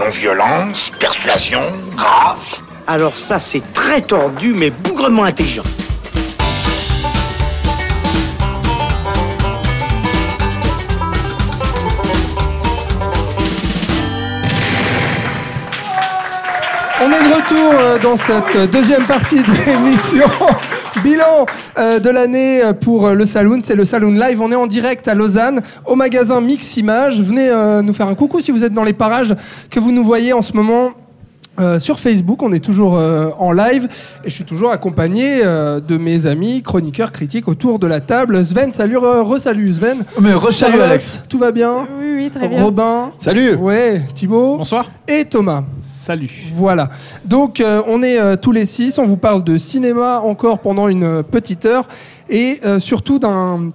Non-violence, persuasion, grâce. Alors ça, c'est très tordu, mais bougrement intelligent. On est de retour euh, dans cette deuxième partie de l'émission. Bilan euh, de l'année pour euh, le Saloon, c'est le Saloon Live. On est en direct à Lausanne, au magasin Mix Images. Venez euh, nous faire un coucou si vous êtes dans les parages que vous nous voyez en ce moment. Euh, sur Facebook, on est toujours euh, en live et je suis toujours accompagné euh, de mes amis chroniqueurs critiques autour de la table. Sven, salut, re- re-salut Sven. Mais re-salut, Alex. Tout va bien Oui, oui, très bien. Robin. Salut Ouais, Thibaut. Bonsoir. Et Thomas. Salut. Voilà. Donc euh, on est euh, tous les six, on vous parle de cinéma encore pendant une petite heure et euh, surtout d'un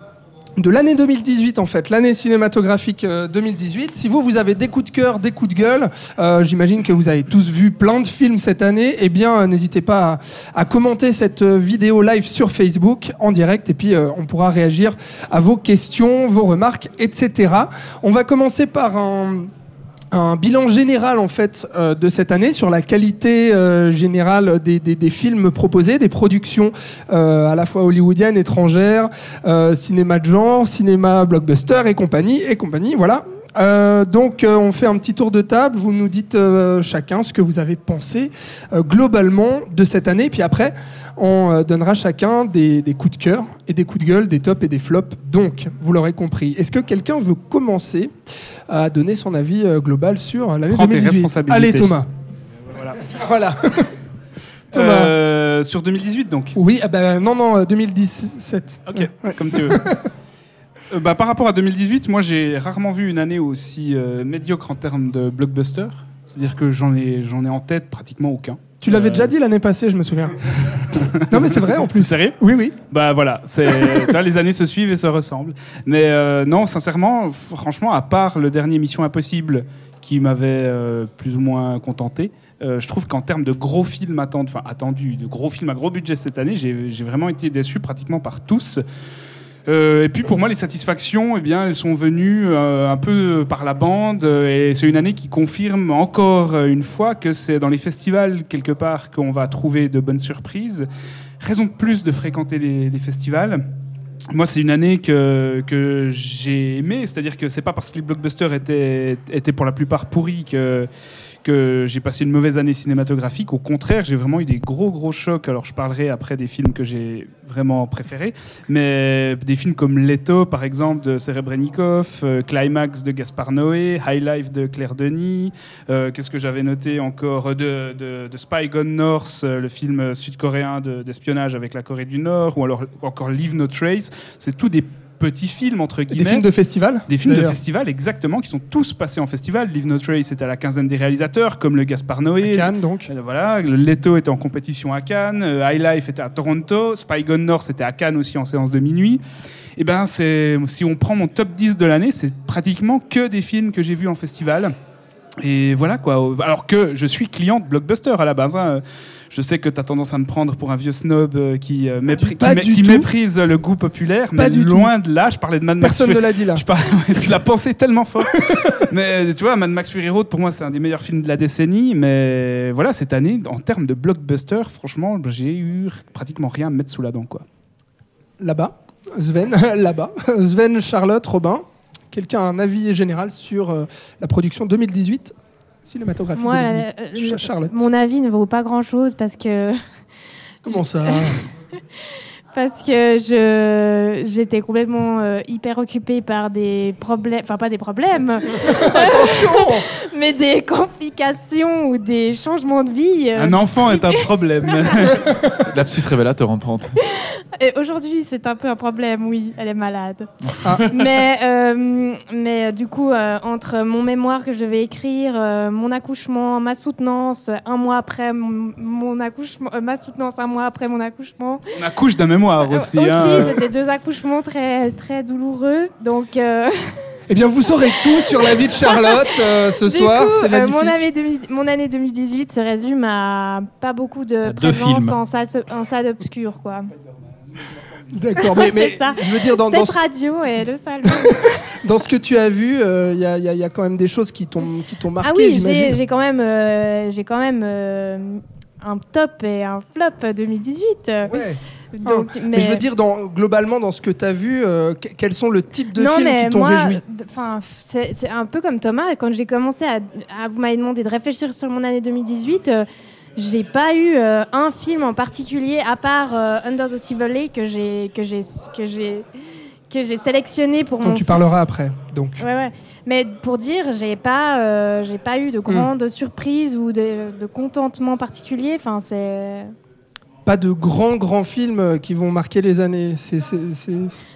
de l'année 2018 en fait, l'année cinématographique euh, 2018. Si vous vous avez des coups de cœur, des coups de gueule, euh, j'imagine que vous avez tous vu plein de films cette année. Eh bien, euh, n'hésitez pas à, commenter cette euh, vidéo live sur Facebook en direct et puis euh, on pourra réagir à vos questions, vos remarques, etc. On va commencer par un un bilan général en fait euh, de cette année sur la qualité euh, générale des, films proposés, des productions euh, à la fois hollywoodiennes, étrangères, cinéma de genre, cinéma blockbuster et compagnie et compagnie. Voilà. Donc on fait un petit tour de table. Vous nous dites chacun ce que vous avez pensé globalement de cette année. Puis après, on euh, donnera chacun des, des coups de cœur et des coups de gueule, des tops et des flops. Donc, vous l'aurez compris. Est-ce que quelqu'un veut commencer à donner son avis euh, global sur l'année Prends tes 2018 responsabilités. Allez, Thomas. Voilà. Voilà. Thomas. Euh, sur 2018 donc? Oui, ah bah, non, non, euh, 2017. Ok, Ouais. comme tu veux. Euh, bah, par rapport à 2018, moi j'ai rarement vu une année aussi euh, médiocre en termes de blockbuster. C'est-à-dire que j'en ai, j'en ai en tête pratiquement aucun. Tu l'avais déjà dit l'année passée, je me souviens. non, mais c'est vrai en C'est plus. sérieux? Oui, oui. Bah voilà, c'est, tu vois, les années se suivent et se ressemblent. Mais euh, non, sincèrement, franchement, à part le dernier Mission Impossible qui m'avait euh, plus ou moins contenté, euh, je trouve qu'en termes de gros films attendus, enfin attendus, de gros films à gros budget cette année, j'ai, j'ai vraiment été déçu pratiquement par tous. Euh, et puis pour moi, les satisfactions, eh bien, elles sont venues euh, un peu par la bande. euh, et c'est une année qui confirme encore une fois que c'est dans les festivals quelque part qu'on va trouver de bonnes surprises. Raison de plus de fréquenter les, festivals. Moi, c'est une année que, que j'ai aimé, c'est-à-dire que c'est pas parce que les blockbusters étaient, étaient pour la plupart pourris que, que j'ai passé une mauvaise année cinématographique. Au contraire, j'ai vraiment eu des gros, gros chocs. Alors, je parlerai après des films que j'ai vraiment préférés, mais des films comme Leto, par exemple, de Serebrennikov, euh, Climax de Gaspar Noé, High Life de Claire Denis, euh, qu'est-ce que j'avais noté encore de, Spy Gone North, euh, le film sud-coréen de- d'espionnage avec la Corée du Nord, ou alors encore Leave No Trace. C'est tout des petits films, entre guillemets. Des films de festival Des films de festival, exactement, qui sont tous passés en festival. Leave No Trace était à la quinzaine des réalisateurs, comme le Gaspar Noé. À Cannes, donc. Euh, Voilà, le Leto était en compétition à Cannes, euh, High Life était à Toronto, Spy Gone North était à Cannes aussi en séance de minuit. Et ben, c'est si on prend mon top 10 de l'année, c'est pratiquement que des films que j'ai vus en festival. Et voilà quoi. Alors que je suis client de Blockbuster à la base. hein. Je sais que tu as tendance à me prendre pour un vieux snob euh, qui, euh, mépri- qui, mé- méprise le goût populaire, mais du tout. loin de là. Je parlais de Mad Max. Personne Fury- ne l'a dit là. je parlais- tu l'as pensé tellement fort. mais tu vois, Mad Max Fury Road, pour moi, c'est un des meilleurs films de la décennie. Mais voilà, cette année, en termes de blockbuster, franchement, j'ai eu pratiquement rien à me mettre sous la dent. Quoi. Là-bas. Sven, là-bas. Sven, Charlotte, Robin. Quelqu'un a un avis général sur euh, la production 2018 cinématographique Moi, 2018. euh, Charlotte. mon avis ne vaut pas grand-chose parce que Comment ça parce que je j'étais complètement euh, hyper occupée par des problèmes, enfin pas des problèmes, Attention mais des complications ou des changements de vie. euh, Un enfant est un problème. Lapsus révélateur en pente. Et aujourd'hui, c'est un peu un problème, oui, elle est malade. Ah. mais euh, mais euh, du coup, euh, entre mon mémoire que je devais écrire, euh, mon accouchement, ma soutenance, un mois après mon, mon accouchement, euh, ma soutenance un mois après mon accouchement. On accouche d'un mémoire aussi. Euh, hein. c'était deux accouchements très très douloureux. Donc euh, Eh bien, vous saurez tout sur la vie de Charlotte euh, ce du soir. coup, euh, mon, année 2000 mon année 2018 se résume à pas beaucoup de présence films. en salle en salle obscure, quoi. D'accord, mais, mais C'est ça. je veux dire, dans, dans, Cette ce- radio et le salon. dans ce que tu as vu, euh, il y, a, il y a- il y a quand même des choses qui t'ont qui t'ont marqué, ah oui, j'ai quand même, euh, j'ai quand même euh, un top et un flop 2018. Ouais. Donc, Mais... je veux dire, dans, globalement, dans ce que tu as vu, euh, que- quels sont le type de non, films mais qui t'ont réjoui c'est un peu comme Thomas. Quand j'ai commencé à, à- vous m'avez demandé de réfléchir sur mon année 2018, euh, j'ai pas eu euh, un film en particulier à part euh, Under the Sea Valley que j'ai que j'ai que j'ai que j'ai sélectionné pour dont mon tu parleras après. Donc. Ouais, ouais. Mais pour dire, j'ai pas, euh, j'ai pas eu de grandes surprises ou de, de contentement particulier. Enfin, c'est. Pas de grands, grands films euh, qui vont marquer les années. C'est, c'est, c'est-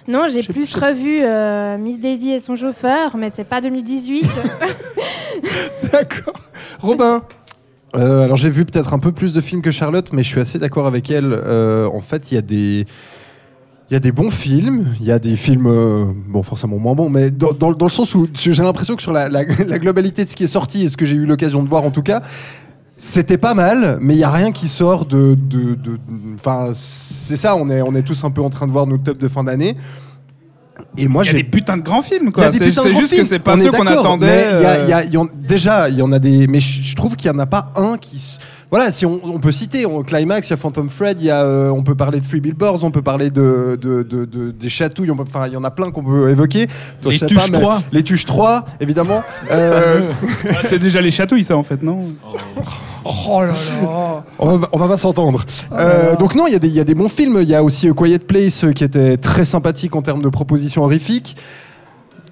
Non, j'ai plus revu euh, Miss Daisy et son chauffeur, mais c'est pas 2018. D'accord. Robin, Euh, alors j'ai vu peut-être un peu plus de films que Charlotte, mais je suis assez d'accord avec elle. Euh, en fait, il y a des il y a des bons films, il y a des films, euh, bon forcément moins bons, mais dans, dans- dans le sens où j'ai l'impression que sur la, la- la globalité de ce qui est sorti et ce que j'ai eu l'occasion de voir en tout cas, c'était pas mal, mais il y a rien qui sort de, de, de- enfin c'est ça, on est on est tous un peu en train de voir nos tops de fin d'année. Et moi y a j'ai des putains de grands films, il y a quoi. C'est de juste que films. c'est pas On ceux qu'on attendait. mais il y a- euh, y a- y en- déjà, il y en a des. Mais je, trouve qu'il n'y en a pas un qui. Voilà, si on, on peut citer, on, Climax, il y a Phantom Thread, il y a, euh, on peut parler de Free Billboards, on peut parler de, de, de- de- des chatouilles, on peut- enfin, il y en a plein qu'on peut évoquer. Toi, Les je sais Tuches mais- 3. Les Tuches 3, évidemment. Euh, C'est déjà les chatouilles, ça, en fait, non? Oh là là. on, va, on va pas s'entendre. Ah Euh, donc non, il y, a des- il y a des bons films. Il y a aussi A Quiet Place euh, qui était très sympathique en termes de propositions horrifiques.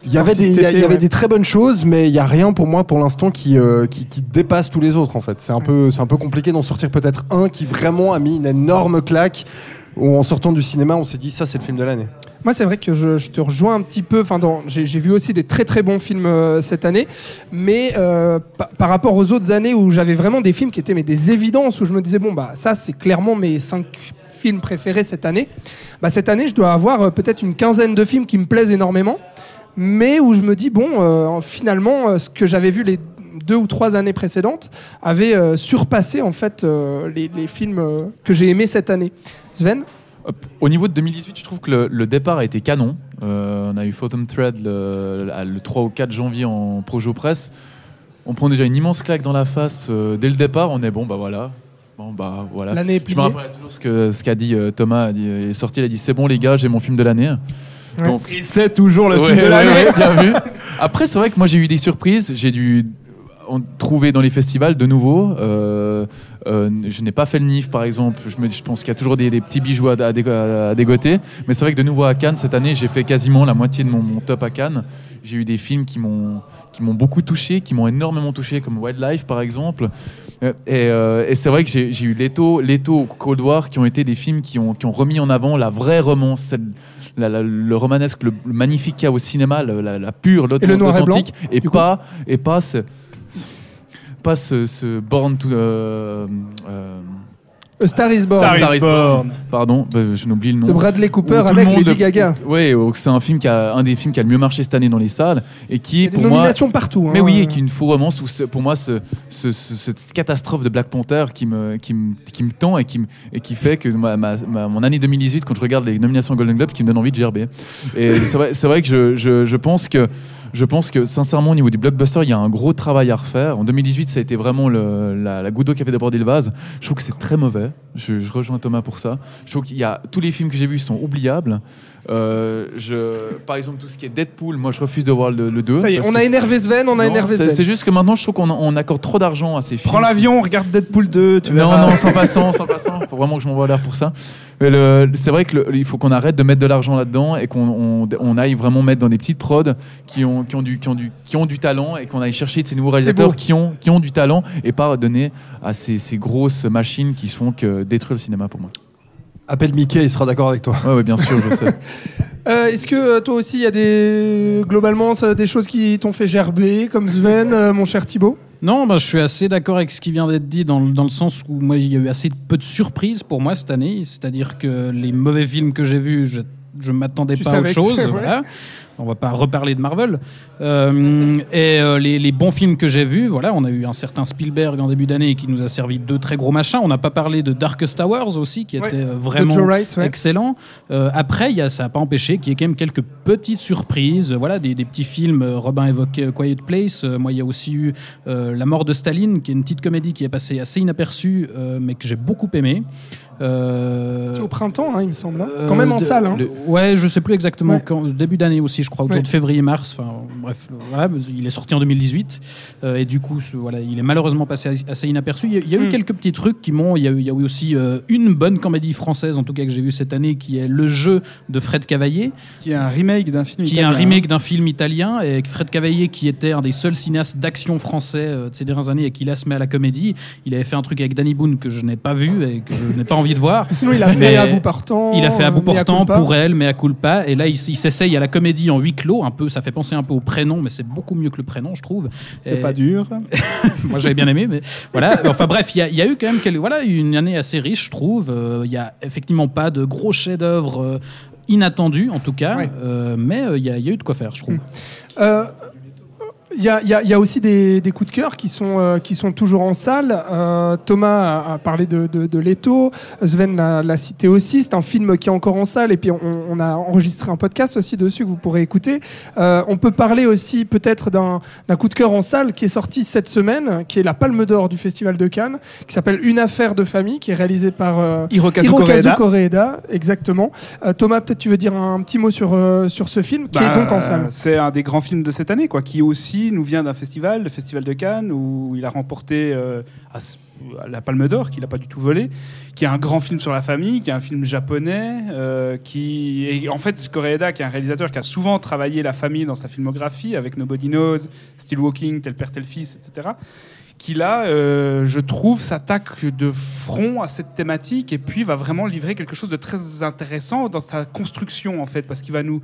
Il y avait, des, il y y avait très bonnes choses, mais il y a rien pour moi pour l'instant qui, euh, qui, qui dépasse tous les autres en fait. C'est un peu, c'est un peu compliqué d'en sortir peut-être un qui vraiment a mis une énorme claque. Où en sortant du cinéma, on s'est dit ça c'est le film de l'année. Moi, c'est vrai que je, je te rejoins un petit peu. Enfin, j'ai j'ai vu aussi des très très bons films euh, cette année, mais euh, pa- par rapport aux autres années où j'avais vraiment des films qui étaient mais des évidences où je me disais bon bah ça c'est clairement mes cinq films préférés cette année. Bah cette année, je dois avoir euh, peut-être une quinzaine de films qui me plaisent énormément, mais où je me dis bon euh, finalement euh, ce que j'avais vu les deux ou trois années précédentes avait euh, surpassé en fait les, les films que j'ai aimés cette année. Sven. Au niveau de 2018, je trouve que le, le départ a été canon. Euh, on a eu Phantom Thread le, le 3 ou 4 janvier en Projo Presse. On prend déjà une immense claque dans la face euh, dès le départ. On est bon, bah voilà. Bon, bah voilà. L'année est Je me pliée. rappelle toujours ce qu'a ce dit euh, Thomas. Il est sorti, il a dit C'est bon, les gars, j'ai mon film de l'année. Donc, Et c'est toujours le Ouais, film de l'année. ouais, bien vu. Après, c'est vrai que moi j'ai eu des surprises. J'ai dû en trouver dans les festivals de nouveau. Euh, euh, je n'ai pas fait le NIF par exemple. Je, me, je pense qu'il y a toujours des, des petits bijoux à, à dé- à dégoter. Mais c'est vrai que de nouveau à Cannes cette année, j'ai fait quasiment la moitié de mon, mon top à Cannes. J'ai eu des films qui m'ont qui m'ont beaucoup touché, qui m'ont énormément touché, comme Wildlife par exemple. Euh, Et, euh, et c'est vrai que j'ai j'ai eu Leto, Leto ou Cold War qui ont été des films qui ont, qui ont remis en avant la vraie romance, celle- la- la- le romanesque, le, le magnifique qu'il y a au cinéma, la, la pure, Et et l'authentique, et, coup pas et pas ce, pas ce, ce Born to euh, euh, A Star is Born. Star is Star is Born. pardon, bah, je n'oublie le nom. de Bradley Cooper Où tout avec le monde- Lady Gaga. Où c'est un film qui a un des films qui a le mieux marché cette année dans les salles et qui Il y est des pour moi nominations partout. mais hein. oui, et qui est une faux romance où ce- pour moi ce, ce- ce- cette catastrophe de Black Panther qui me, qui me, qui me tend et qui, me- et qui fait que ma, ma- ma- mon année 2018, quand je regarde les nominations Golden Globe, qui me donne envie de gerber. Et c'est vrai, c'est vrai que je, je, je pense que je pense que sincèrement au niveau du blockbuster, il y a un gros travail à refaire. En 2018, ça a été vraiment la, la goutte d'eau qui avait débordé le vase. Je trouve que c'est très mauvais. Je, je rejoins Thomas pour ça. Je trouve qu'il y a tous les films que j'ai vus sont oubliables. Euh, je, par exemple, tout ce qui est Deadpool, moi je refuse de voir le, le 2. Ça y est, on a énervé Sven, on a non, énervé c'est Sven. c'est juste que maintenant, je trouve qu'on on accorde trop d'argent à ces films. Prends l'avion, regarde Deadpool 2, tu Non, verras. non, sans passant, sans passant. Faut vraiment que je m'envoie l'air pour ça. Mais le- c'est vrai que le- il faut qu'on arrête de mettre de l'argent là-dedans et qu'on on, on aille vraiment mettre dans des petites prods qui ont, qui ont, du, qui ont, du, qui ont du talent et qu'on aille chercher de ces nouveaux réalisateurs qui ont, qui ont du talent et pas donner à ces, ces grosses machines qui font que détruire le cinéma pour moi. Appelle Mickey, il sera d'accord avec toi. Ouais, bien sûr, je sais. Euh, Est-ce que euh, toi aussi, il y a des globalement ça, des choses qui t'ont fait gerber, comme Sven, euh, mon cher Thibaut? Non, bah, je suis assez d'accord avec ce qui vient d'être dit dans, le- dans le sens où moi il y a eu assez peu de surprises pour moi cette année. C'est-à-dire que les mauvais films que j'ai vus, je, je m'attendais Tu pas à savais autre que- chose. ouais. voilà. On va pas reparler de Marvel. Euh, et euh, les, les bons films que j'ai vus, voilà, on a eu un certain Spielberg en début d'année qui nous a servi deux très gros machins. On n'a pas parlé de Darkest Towers aussi, qui Ouais, était euh, de vraiment Joe Wright, ouais. excellent. Euh, après, il y a, ça n'a pas empêché qu'il y ait quand même quelques petites surprises. Voilà, des, des petits films. Robin évoquait Quiet Place. Moi, il y a aussi eu La mort de Staline, qui est une petite comédie qui est passée assez inaperçue, mais que j'ai beaucoup aimé. Euh, C'était au printemps, hein, il me semble. hein. euh, Quand même en de- salle. hein. le- ouais, je sais plus exactement Ouais. quand. Début d'année aussi, je crois, autour Ouais. de février-mars. Enfin, bref, voilà, il est sorti en 2018 euh, et du coup, ce- voilà, il est malheureusement passé as- assez inaperçu. Il y a, il y a eu Hmm. quelques petits trucs qui m'ont. Il y a eu, il y a eu aussi euh, une bonne comédie française, en tout cas que j'ai vue cette année, qui est Le Jeu de Fred Cavaillé, Qui est un remake d'un film qui est un italien. remake d'un film italien et Fred Cavaillé, qui était un des seuls cinéastes d'action français euh, de ces dernières années et qui là se met à la comédie. Il avait fait un truc avec Danny Boone que je n'ai pas vu et que je n'ai pas envie de voir. Sinon, il a fait à bout portant. Il a fait à bout Mea portant Culpa. pour elle, mais à culpa. Et là, il, s'essaye à la comédie en huis clos. Un peu, ça fait penser un peu au prénom, mais c'est beaucoup mieux que le prénom, je trouve. C'est Et- pas dur. Moi, j'avais bien aimé, mais voilà. Enfin bref, il y, a- il y a eu quand même quelques, voilà, une année assez riche, je trouve. Euh, Il y a effectivement pas de gros chefs-d'œuvre euh, inattendus, en tout cas, Ouais. Euh, mais il y, a- il y a eu de quoi faire, je trouve. Euh, Il y, y y a aussi des, des coups de cœur qui sont, euh, qui sont toujours en salle. Euh, Thomas a, a parlé de, de, de Leto, Sven l'a cité aussi. C'est un film qui est encore en salle et puis on, on a enregistré un podcast aussi dessus que vous pourrez écouter. Euh, on peut parler aussi peut-être d'un d'un coup de cœur en salle qui est sorti cette semaine, qui est la Palme d'Or du Festival de Cannes, qui s'appelle Une affaire de famille, qui est réalisé par euh, Hirokazu Hirokazu Koreeda. Koreeda, exactement. Euh, Thomas, peut-être tu veux dire un petit mot sur, euh, sur ce film qui Bah, est donc en salle. C'est un des grands films de cette année, quoi, qui aussi nous vient d'un festival, le Festival de Cannes, où il a remporté euh, la Palme d'Or, qu'il n'a pas du tout volé, qui est un grand film sur la famille, qui est un film japonais, euh, qui et en fait Koreeda, qui est un réalisateur qui a souvent travaillé la famille dans sa filmographie, avec Nobody Knows, Still Walking, Tel père tel fils, etc qui là, euh, je trouve, s'attaque de front à cette thématique et puis va vraiment livrer quelque chose de très intéressant dans sa construction en fait, parce qu'il va nous,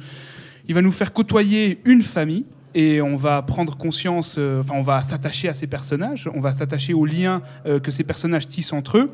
il va nous faire côtoyer une famille et on va prendre conscience, euh, enfin on va s'attacher à ces personnages, on va s'attacher aux liens euh, que ces personnages tissent entre eux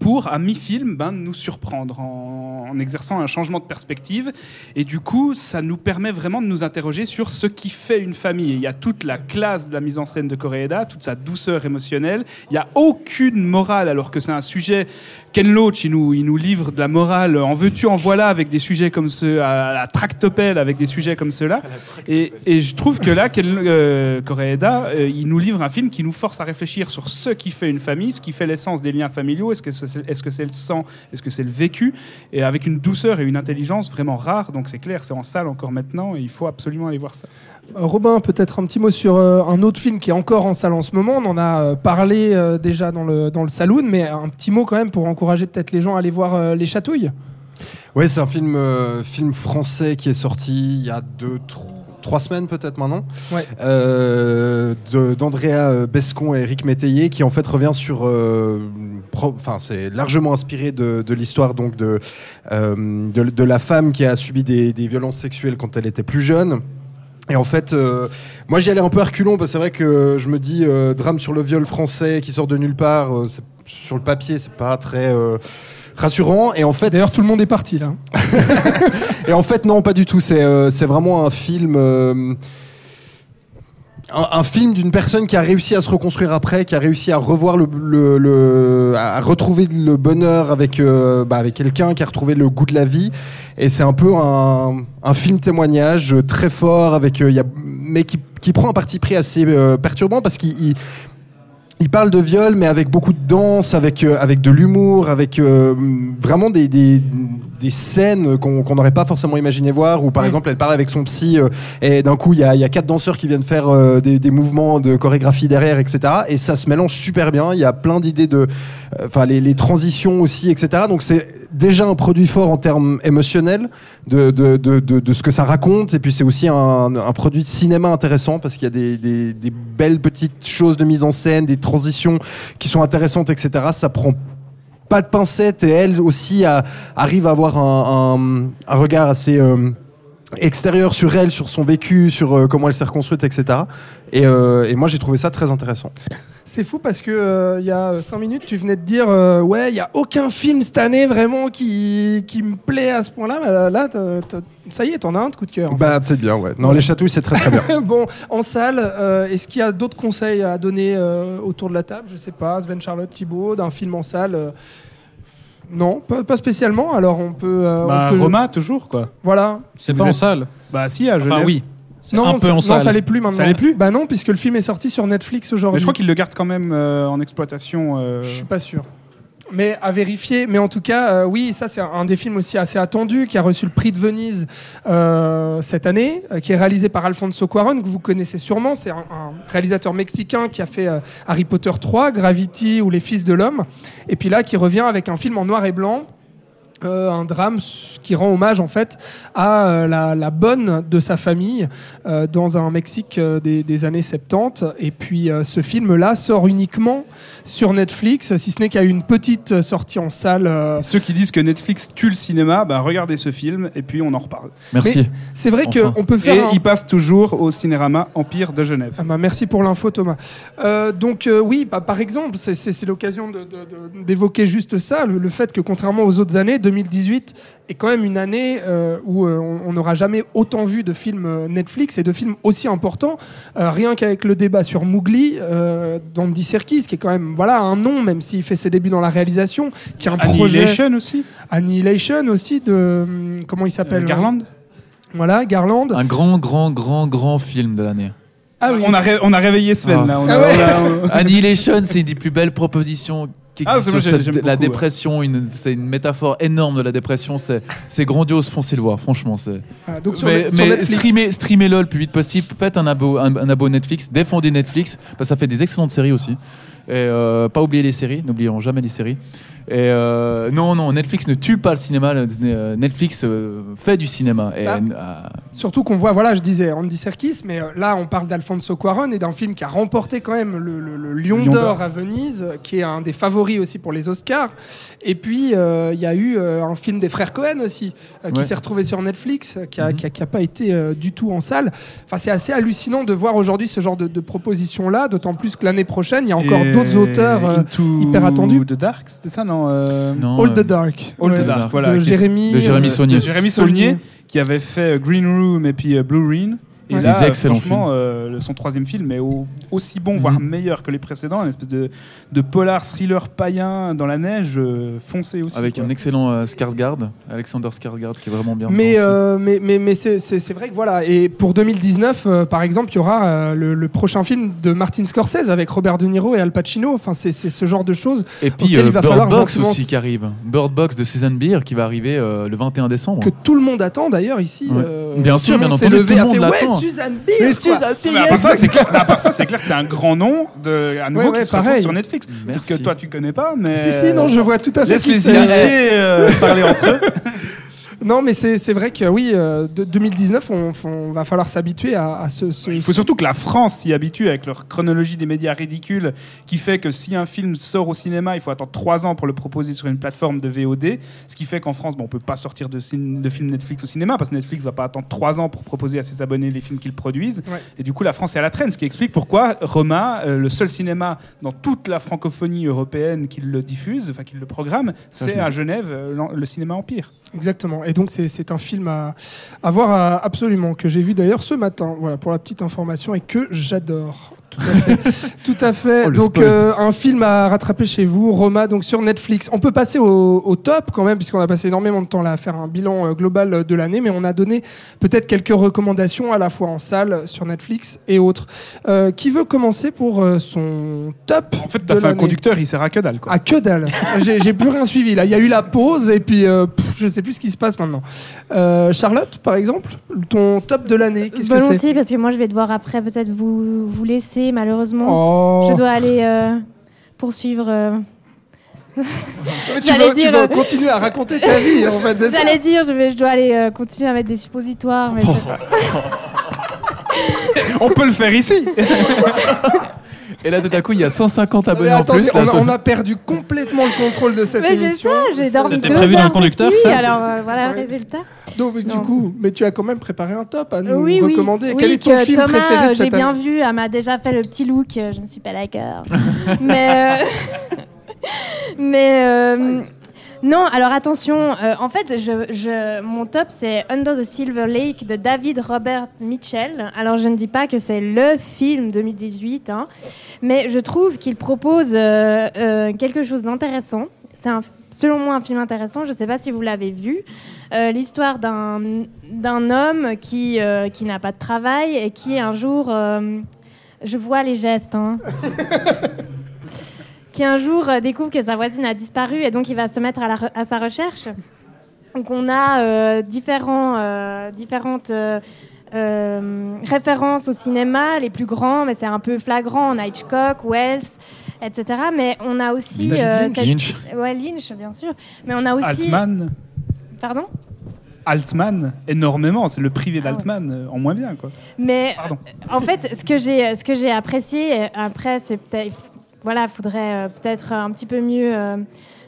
pour, à mi-film, ben, nous surprendre en, exerçant un changement de perspective. Et du coup, ça nous permet vraiment de nous interroger sur ce qui fait une famille. Il y a toute la classe de la mise en scène de Koreeda, toute sa douceur émotionnelle. Il n'y a aucune morale, alors que c'est un sujet... Ken Loach, il nous, il nous livre de la morale en veux-tu, en voilà, avec des sujets comme ceux, à la tractopelle, avec des sujets comme ceux-là. Et, et je trouve que là, Ken euh, Koreeda, euh, il nous livre un film qui nous force à réfléchir sur ce qui fait une famille, ce qui fait l'essence des liens familiaux. Est-ce que c'est est -ce c'est le sang? Est-ce que c'est le vécu? Et avec une douceur et une intelligence vraiment rares. Donc c'est clair, c'est en salle encore maintenant et il faut absolument aller voir ça. Euh, Robin, peut-être un petit mot sur euh, un autre film qui est encore en salle en ce moment. On en a euh, parlé déjà dans le, dans le saloon, mais un petit mot quand même pour encourager peut-être les gens à aller voir Les Chatouilles. Ouais, c'est un film, euh, film français qui est sorti il y a deux, tro- trois semaines peut-être maintenant, Ouais. euh, d'Andrea Bescon et Eric Métayer, qui en fait revient sur, euh, enfin c'est largement inspiré de, de l'histoire donc de, euh, de de la femme qui a subi des, des violences sexuelles quand elle était plus jeune. Et en fait, euh, moi j'y allais un peu à reculons parce que c'est vrai que je me dis euh, drame sur le viol français qui sort de nulle part. euh, c'est- sur le papier, c'est pas très euh, rassurant. Et en fait, D'ailleurs, tout le monde est parti là. et en fait, non, pas du tout. C'est euh, c'est vraiment un film. euh, un, film d'une personne qui a réussi à se reconstruire après, qui a réussi à revoir le, le- à retrouver le bonheur avec euh, bah, avec quelqu'un, qui a retrouvé le goût de la vie. Et c'est un peu un, film témoignage euh, très fort avec euh, y a, mais qui, qui prend un parti pris assez euh, perturbant parce qu'il il- parle de viol, mais avec beaucoup de danse, avec, euh, avec de l'humour, avec euh, vraiment des, des, des scènes qu'on n'aurait pas forcément imaginé voir, où par exemple elle parle avec son psy, euh, et d'un coup il y a, il y a quatre danseurs qui viennent faire euh, des, des mouvements de chorégraphie derrière, etc. Et ça se mélange super bien, il y a plein d'idées de... Enfin, les, les transitions aussi, etc. Donc c'est déjà un produit fort en termes émotionnels de, de, de, de, ce que ça raconte, et puis c'est aussi un, un produit de cinéma intéressant, parce qu'il y a des, des, des belles petites choses de mise en scène, des transitions qui sont intéressantes, etc. Ça prend pas de pincettes et elle aussi arrive à avoir un, un- un regard assez euh, extérieure sur elle, sur son vécu, sur euh, comment elle s'est reconstruite, etc. Et, euh, et moi, j'ai trouvé ça très intéressant. C'est fou parce que euh, il y a 5 minutes, tu venais de dire ouais, il y a aucun film cette année vraiment qui, qui me plaît à ce point-là. Bah, là, ça y est, t'en as un de coup de cœur. Bah, peut-être bien, ouais. Non, les chatouilles, c'est très très bien. bon, en salle, est-ce qu'il y a d'autres conseils à donner autour de la table? Je sais pas, Sven Charlotte Thibault, d'un film en salle Non, pas, pas spécialement. Alors on peut. euh, on Bah, peut- Roma, toujours, quoi. Voilà. C'est pas en salle. Bah, si, à Genève. Enfin, oui. Non, un peu ça, en non, salle. ça l'est plus maintenant. Ça l'est plus Bah non, puisque le film est sorti sur Netflix Mais aujourd'hui. je crois qu'ils le gardent quand même euh, en exploitation. euh, Je suis pas sûr. Mais à vérifier. Mais en tout cas, euh, oui, ça c'est un, des films aussi assez attendu qui a reçu le prix de Venise euh, cette année, euh, qui est réalisé par Alfonso Cuarón, que vous connaissez sûrement. C'est un, un réalisateur mexicain qui a fait Harry Potter 3, Gravity ou Les Fils de l'homme. Et puis là, qui revient avec un film en noir et blanc. Euh, un drame qui rend hommage en fait à euh, la, la bonne de sa famille euh, dans un Mexique euh, des, des années 70 et puis euh, ce film là sort uniquement sur Netflix si ce n'est qu'il y a eu une petite sortie en salle euh. Ceux qui disent que Netflix tue le cinéma, bah, regardez ce film et puis on en reparle. Merci. c'est vrai Enfin. qu'on peut Et faire un- il passe toujours au Cinérama Empire de Genève. Ah bah, merci pour l'info Thomas. Euh, donc euh, oui, bah, par exemple, c'est- l'occasion d'évoquer juste ça, le, le fait que contrairement aux autres années, 2018 est quand même une année euh, où euh, on n'aura jamais autant vu de films euh, Netflix et de films aussi importants. Euh, rien qu'avec le débat sur Mowgli euh, d'Andy Serkis, qui est quand même voilà un nom, même s'il fait ses débuts dans la réalisation, qui est un projet Annihilation aussi. Annihilation aussi de hum, comment il s'appelle Euh, Garland. Voilà, Garland. Un grand, grand, grand, grand film de l'année. Ah oui. on, a ré- on a réveillé Sven Ah. là. On a- Ah ouais. on a- Annihilation, c'est une des plus belles propositions qui Ah, moi, la beaucoup, dépression. une- C'est une métaphore énorme de la dépression. C'est c'est grandiose. Foncez le voir, franchement. c'est- Ah, donc sur, mais sur mais Netflix. streamez, streamez-le le plus vite possible. Faites un abo, un, un abo Netflix. Défendez Netflix. Parce que ça fait des excellentes séries aussi. Et euh, pas oublier les séries. N'oublions jamais les séries. Et euh, non, non, Netflix ne tue pas le cinéma. le- euh, Netflix euh, fait du cinéma. Et, Bah, euh, Surtout qu'on voit, voilà, je disais Andy Serkis, mais là on parle d'Alfonso Cuarón et d'un film qui a remporté quand même le, le- le Lion Lion d'Or à Venise, qui est un des favoris aussi pour les Oscars. Et puis il y a eu un film des frères Cohen aussi, qui Ouais. s'est retrouvé sur Netflix, qui a, Mhm. qui a- qui a pas été du tout en salle. Enfin, c'est assez hallucinant de voir aujourd'hui ce genre de, de proposition-là, d'autant plus que l'année prochaine, il y a encore d'autres auteurs. hyper attendus. The Dark, c'était ça, non, euh, non, All euh, the Dark. All the Ouais. Dark, voilà. de Jérémy, de Jérémy euh, Saulnier. Jérémy Saulnier, qui avait fait euh, Green Room et puis euh, Blue Rain. Et Ouais. là, euh, franchement, euh, son troisième film est au- aussi bon, voire Mhm. meilleur que les précédents, une espèce de, de polar thriller païen dans la neige, euh, foncé aussi. Avec quoi. un excellent euh, Skarsgård, Alexander Skarsgård, qui est vraiment bien. Mais, euh, mais, mais, mais c'est- vrai que voilà. Et pour 2019, euh, par exemple, il y aura euh, le, le prochain film de Martin Scorsese avec Robert De Niro et Al Pacino. Enfin, c'est ce genre de choses. Et puis il va Bird falloir Box gentiment aussi qui arrive. Bird Box de Susan Beer qui va arriver euh, le 21 décembre. que tout le monde attend d'ailleurs ici. Ouais. euh, Bien sûr, bien entendu, tout le monde l'attend. Suzanne Beer. Mais Non, mais à part ça, c'est clair, à part ça, c'est clair que c'est un grand nom de, à nouveau Ouais, ouais, qui se retrouve pareil. sur Netflix. Peut-être que toi tu connais pas, mais Si, si, non, je vois tout à fait. laisse qui les initiés euh, parler entre eux. Non, mais c'est vrai que oui, euh, de 2019, on, on va falloir s'habituer à, à ce, ce- Il faut surtout que la France s'y habitue avec leur chronologie des médias ridicule qui fait que si un film sort au cinéma, il faut attendre trois ans pour le proposer sur une plateforme de VOD. Ce qui fait qu'en France, bon, on peut pas sortir de, films Netflix au cinéma parce que Netflix va pas attendre trois ans pour proposer à ses abonnés les films qu'ils produisent. Ouais. Et du coup, la France est à la traîne, ce qui explique pourquoi Roma, euh, le seul cinéma dans toute la francophonie européenne qui le diffuse, enfin qui le programme, c'est à Genève, euh, le cinéma Empire. Exactement. Et donc, c'est- un film à, à voir à- absolument, que j'ai vu d'ailleurs ce matin, voilà, pour la petite information, et que j'adore. Tout à fait. Tout à fait. Oh, donc, euh, un film à rattraper chez vous, Roma, donc sur Netflix. On peut passer au, au top quand même, puisqu'on a passé énormément de temps là à faire un bilan euh, global euh, de l'année, mais on a donné peut-être quelques recommandations à la fois en salle, sur Netflix et autres. Euh, qui veut commencer pour son top En fait, t'as fait un conducteur, il sert à que dalle. Quoi. à que dalle. J'ai plus rien suivi. Là, il y a eu la pause et puis pff, je sais plus ce qui se passe maintenant. Euh, Charlotte, par exemple, ton top de l'année, qu'est-ce que c'est Volontiers, parce que moi, je vais devoir après peut-être vous, vous laisser, malheureusement. Oh. Je dois aller euh, poursuivre. euh, tu J'allais veux, tu dire, euh, continuer à raconter ta vie, en fait. c'est ça J'allais dire, je, vais, je dois aller euh, continuer à mettre des suppositoires. Mais On peut le faire ici Et là, tout à coup, il y a 150 Mais abonnés en attendez, plus. on, là, a, on a perdu complètement le contrôle de cette Mais c'est émission. ça, j'ai dormi deux prévu dans le conducteur, nuit, ça alors euh, voilà Ouais. le résultat. Donc, du Non. coup, mais tu as quand même préparé un top à nous oui, oui. recommander. Oui, Quel est ton que film Thomas, préféré de euh, J'ai bien année vu, elle m'a déjà fait le petit look. euh, Je ne suis pas d'accord. mais euh, mais euh, non. Alors attention. euh, en fait, je, mon top c'est Under the Silver Lake de David Robert Mitchell. Alors je ne dis pas que c'est le film 2018, hein, mais je trouve qu'il propose euh, euh, quelque chose d'intéressant. C'est selon moi un film intéressant. Je ne sais pas si vous l'avez vu. L'histoire d'un homme qui, qui n'a pas de travail et qui un jour... je vois les gestes. Hein. qui un jour euh, découvre que sa voisine a disparu et donc il va se mettre à, la re- à sa recherche. Donc on a euh, différents, euh, différentes euh, références au cinéma, les plus grands, mais c'est un peu flagrant. On a Hitchcock, Wells, etc. Mais on a aussi... Lynch. cette- Lynch. Ouais, Lynch, bien sûr. Mais on a aussi... Altman. Pardon? Altman, énormément. C'est le privé Ah d'Altman, en moins bien, quoi. Mais Pardon. en fait, ce que j'ai, ce que j'ai apprécié, après, c'est peut-être, voilà, faudrait euh, peut-être un petit peu mieux euh,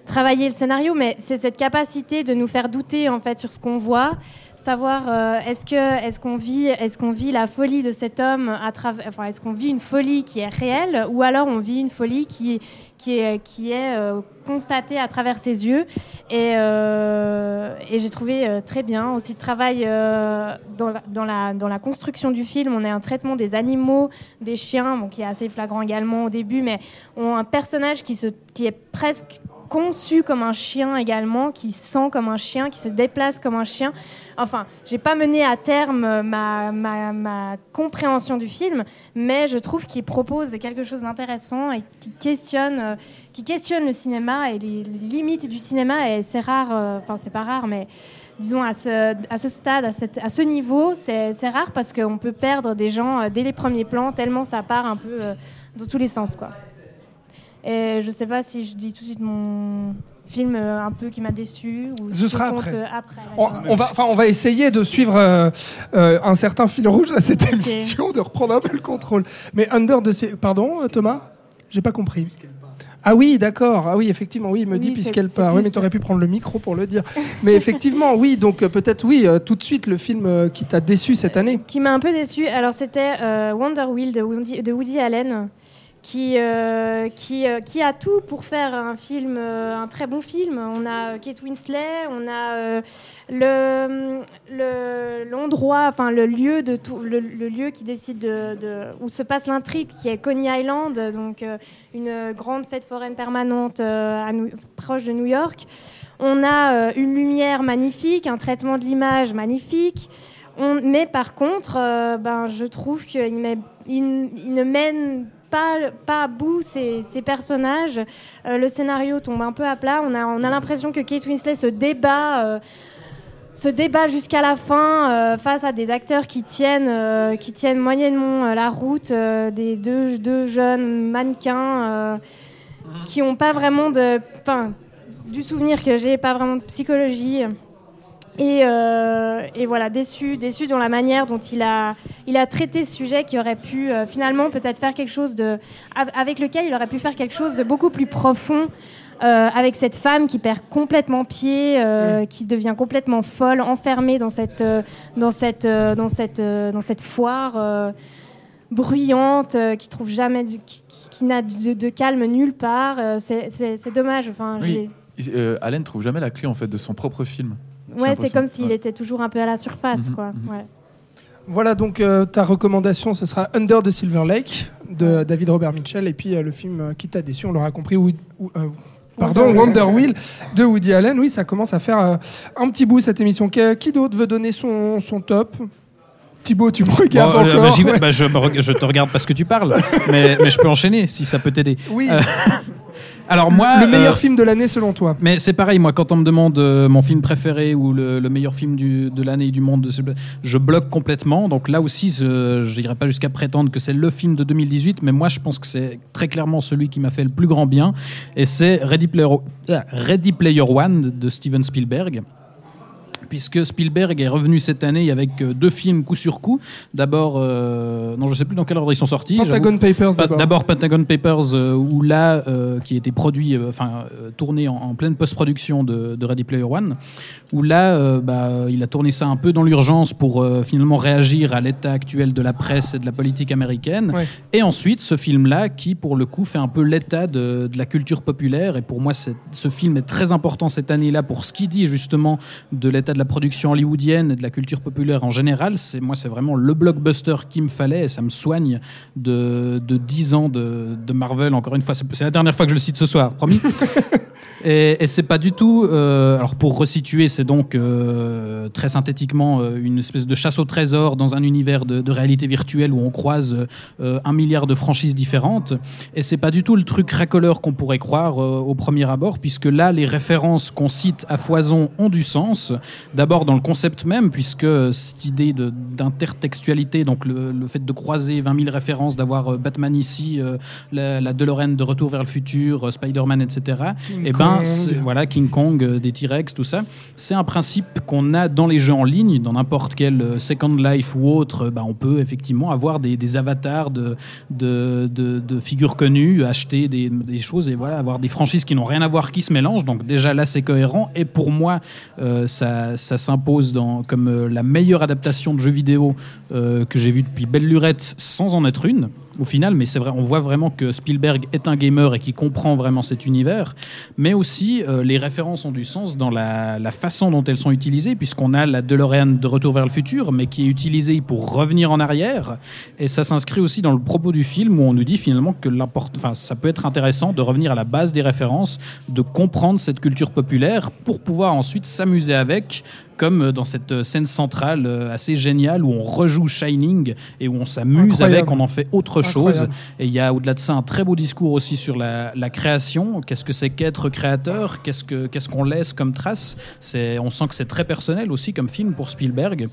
travailler le scénario, mais c'est cette capacité de nous faire douter en fait sur ce qu'on voit, savoir euh, est-ce que, est-ce qu'on vit, est-ce qu'on vit la folie de cet homme à travers, est-ce qu'on vit une folie qui est réelle, ou alors on vit une folie qui qui est, qui est euh, constatée à travers ses yeux. Et, euh, et j'ai trouvé très bien aussi le travail dans, la, dans, la, dans la construction du film. On a un traitement des animaux, des chiens, bon, qui est assez flagrant également au début, mais on a un personnage qui, se, qui est presque conçu comme un chien également, qui sent comme un chien, qui se déplace comme un chien. Enfin, j'ai pas mené à terme ma, ma, ma compréhension du film, mais je trouve qu'il propose quelque chose d'intéressant et qui questionne, euh, qui questionne le cinéma et les, limites du cinéma. Et c'est rare, euh, enfin c'est pas rare, mais disons à ce, à ce stade, à, cette- à ce niveau, c'est rare parce qu'on peut perdre des gens euh, dès les premiers plans tellement ça part un peu euh, dans tous les sens, quoi. Et je sais pas si je dis tout de suite mon film euh, un peu qui m'a déçu ou Ce sera compte, après. euh, après, On, va, enfin, on va essayer de suivre euh, un certain fil rouge à cette émission, de reprendre un peu le contrôle. Mais Under de ces... Pardon, Thomas? J'ai pas compris. Ah oui, d'accord. Ah oui, effectivement, oui, il me dit Oui, puisqu'elle part. Oui, mais t'aurais pu prendre le micro pour le dire. mais effectivement, oui, donc peut-être oui, euh, tout de suite le film euh, qui t'a déçu cette année. qui m'a un peu déçu. Alors c'était euh, Wonder Wheel de Woody, de Woody Allen, qui euh, qui, euh, qui a tout pour faire un film, euh, un très bon film. On a Kate Winslet, on a le le- l'endroit, enfin le lieu de tout, le, lieu qui décide de, où se passe l'intrigue, qui est Coney Island, donc une grande fête foraine permanente proche de New York. On a une lumière magnifique, un traitement de l'image magnifique. Mais par contre, ben, je trouve qu'il il ne mène pas, pas à bout ces, personnages. Euh, le scénario tombe un peu à plat. On a, on a l'impression que Kate Winslet se débat. euh, débat jusqu'à la fin euh, face à des acteurs qui tiennent, qui tiennent moyennement la route, des deux, deux jeunes mannequins qui n'ont pas vraiment de, enfin, du souvenir que j'ai, pas vraiment de psychologie. Et, euh, et voilà, déçu, déçu dans la manière dont il a, il a traité ce sujet qui aurait pu euh, finalement peut-être faire quelque chose de, av- avec lequel il aurait pu faire quelque chose de beaucoup plus profond. euh, avec cette femme qui perd complètement pied, euh, qui devient complètement folle, enfermée dans cette, dans cette, dans cette, dans cette foire bruyante, qui trouve jamais, du- qui, n'a de, de calme nulle part. C'est- dommage. Enfin, Oui. Allen trouve jamais la clé en fait de son propre film. Ouais, c'est comme s'il Ouais. était toujours un peu à la surface, Mhm, quoi. mhm. Ouais. Voilà, donc euh, ta recommandation, ce sera Under the Silver Lake de David Robert Mitchell, et puis euh, le film euh, qui t'a déçu, on l'aura compris, euh, pardon, Wonder Wheel de Woody Allen. Oui, ça commence à faire un petit bout cette émission. Qui d'autre veut donner son, son top? Thibaut, tu me regardes Bon, euh, encore bah, j'y vais. ouais. Bah, je, me reg- je te regarde parce que tu parles, mais, mais je peux enchaîner si ça peut t'aider. Oui, Euh, Alors moi, le meilleur euh, film de l'année selon toi. Mais c'est pareil, moi, quand on me demande euh, mon film préféré ou le, le meilleur film du- de l'année et du monde, je- bloque complètement. Donc là aussi, je n'irai pas jusqu'à prétendre que c'est le film de 2018, mais moi, je pense que c'est très clairement celui qui m'a fait le plus grand bien. Et c'est Ready Player, euh, Ready Player One de Steven Spielberg. Puisque Spielberg est revenu cette année avec euh, deux films coup sur coup. D'abord, euh, non, je sais plus dans quel ordre ils sont sortis. Pentagon. Papers Pa- d'abord. Pentagon Papers, euh, où là, euh, qui était produit, enfin tourné en, en pleine post-production de, de Ready Player One, où là, bah, il a tourné ça un peu dans l'urgence pour finalement réagir à l'état actuel de la presse et de la politique américaine. Ouais. Et ensuite, ce film-là, qui pour le coup fait un peu l'état de, de la culture populaire. Et pour moi, ce film est très important cette année-là pour ce qu'il dit justement de l'état de la production hollywoodienne et de la culture populaire en général. C'est moi, c'est vraiment le blockbuster qu'il me fallait et ça me soigne de, de 10 ans de, de Marvel. Encore une fois, c'est c'est la dernière fois que je le cite ce soir, promis. Et, et c'est pas du tout. euh, alors pour resituer, c'est donc euh, très synthétiquement euh, une espèce de chasse au trésor dans un univers de, de réalité virtuelle où on croise euh, un milliard de franchises différentes. Et c'est pas du tout le truc racoleur qu'on pourrait croire euh, au premier abord, puisque là, les références qu'on cite à foison ont du sens. D'abord dans le concept même, puisque cette idée de- d'intertextualité, donc le, le fait de croiser 20 000 références, d'avoir euh, Batman ici, euh, la, la DeLorean de Retour vers le futur, Spider-Man, etc. Et ben, Voilà, King Kong, euh, des T-Rex, tout ça. C'est un principe qu'on a dans les jeux en ligne, dans n'importe quel euh, Second Life ou autre. euh, bah, on peut effectivement avoir des, avatars de, figures connues, acheter des, choses et voilà, avoir des franchises qui n'ont rien à voir, qui se mélangent. Donc déjà là, c'est cohérent. Et pour moi, ça, s'impose comme la meilleure adaptation de jeux vidéo que j'ai vue depuis Belle Lurette, sans en être une au final, mais c'est vrai, on voit vraiment que Spielberg est un gamer et qui comprend vraiment cet univers, mais aussi euh, les références ont du sens dans la, façon dont elles sont utilisées, puisqu'on a la DeLorean de Retour vers le futur, mais qui est utilisée pour revenir en arrière, et ça s'inscrit aussi dans le propos du film où on nous dit finalement que ça peut être intéressant de revenir à la base des références, de comprendre cette culture populaire pour pouvoir ensuite s'amuser avec comme dans cette scène centrale euh, assez géniale où on rejoue Shining et où on s'amuse avec, on en fait autre chose. Et il y a au-delà de ça un très beau discours aussi sur la, la création. Qu'est-ce que c'est qu'être créateur? Qu'est-ce que qu'est-ce qu'on laisse comme trace? C'est on sent que c'est très personnel aussi comme film pour Spielberg.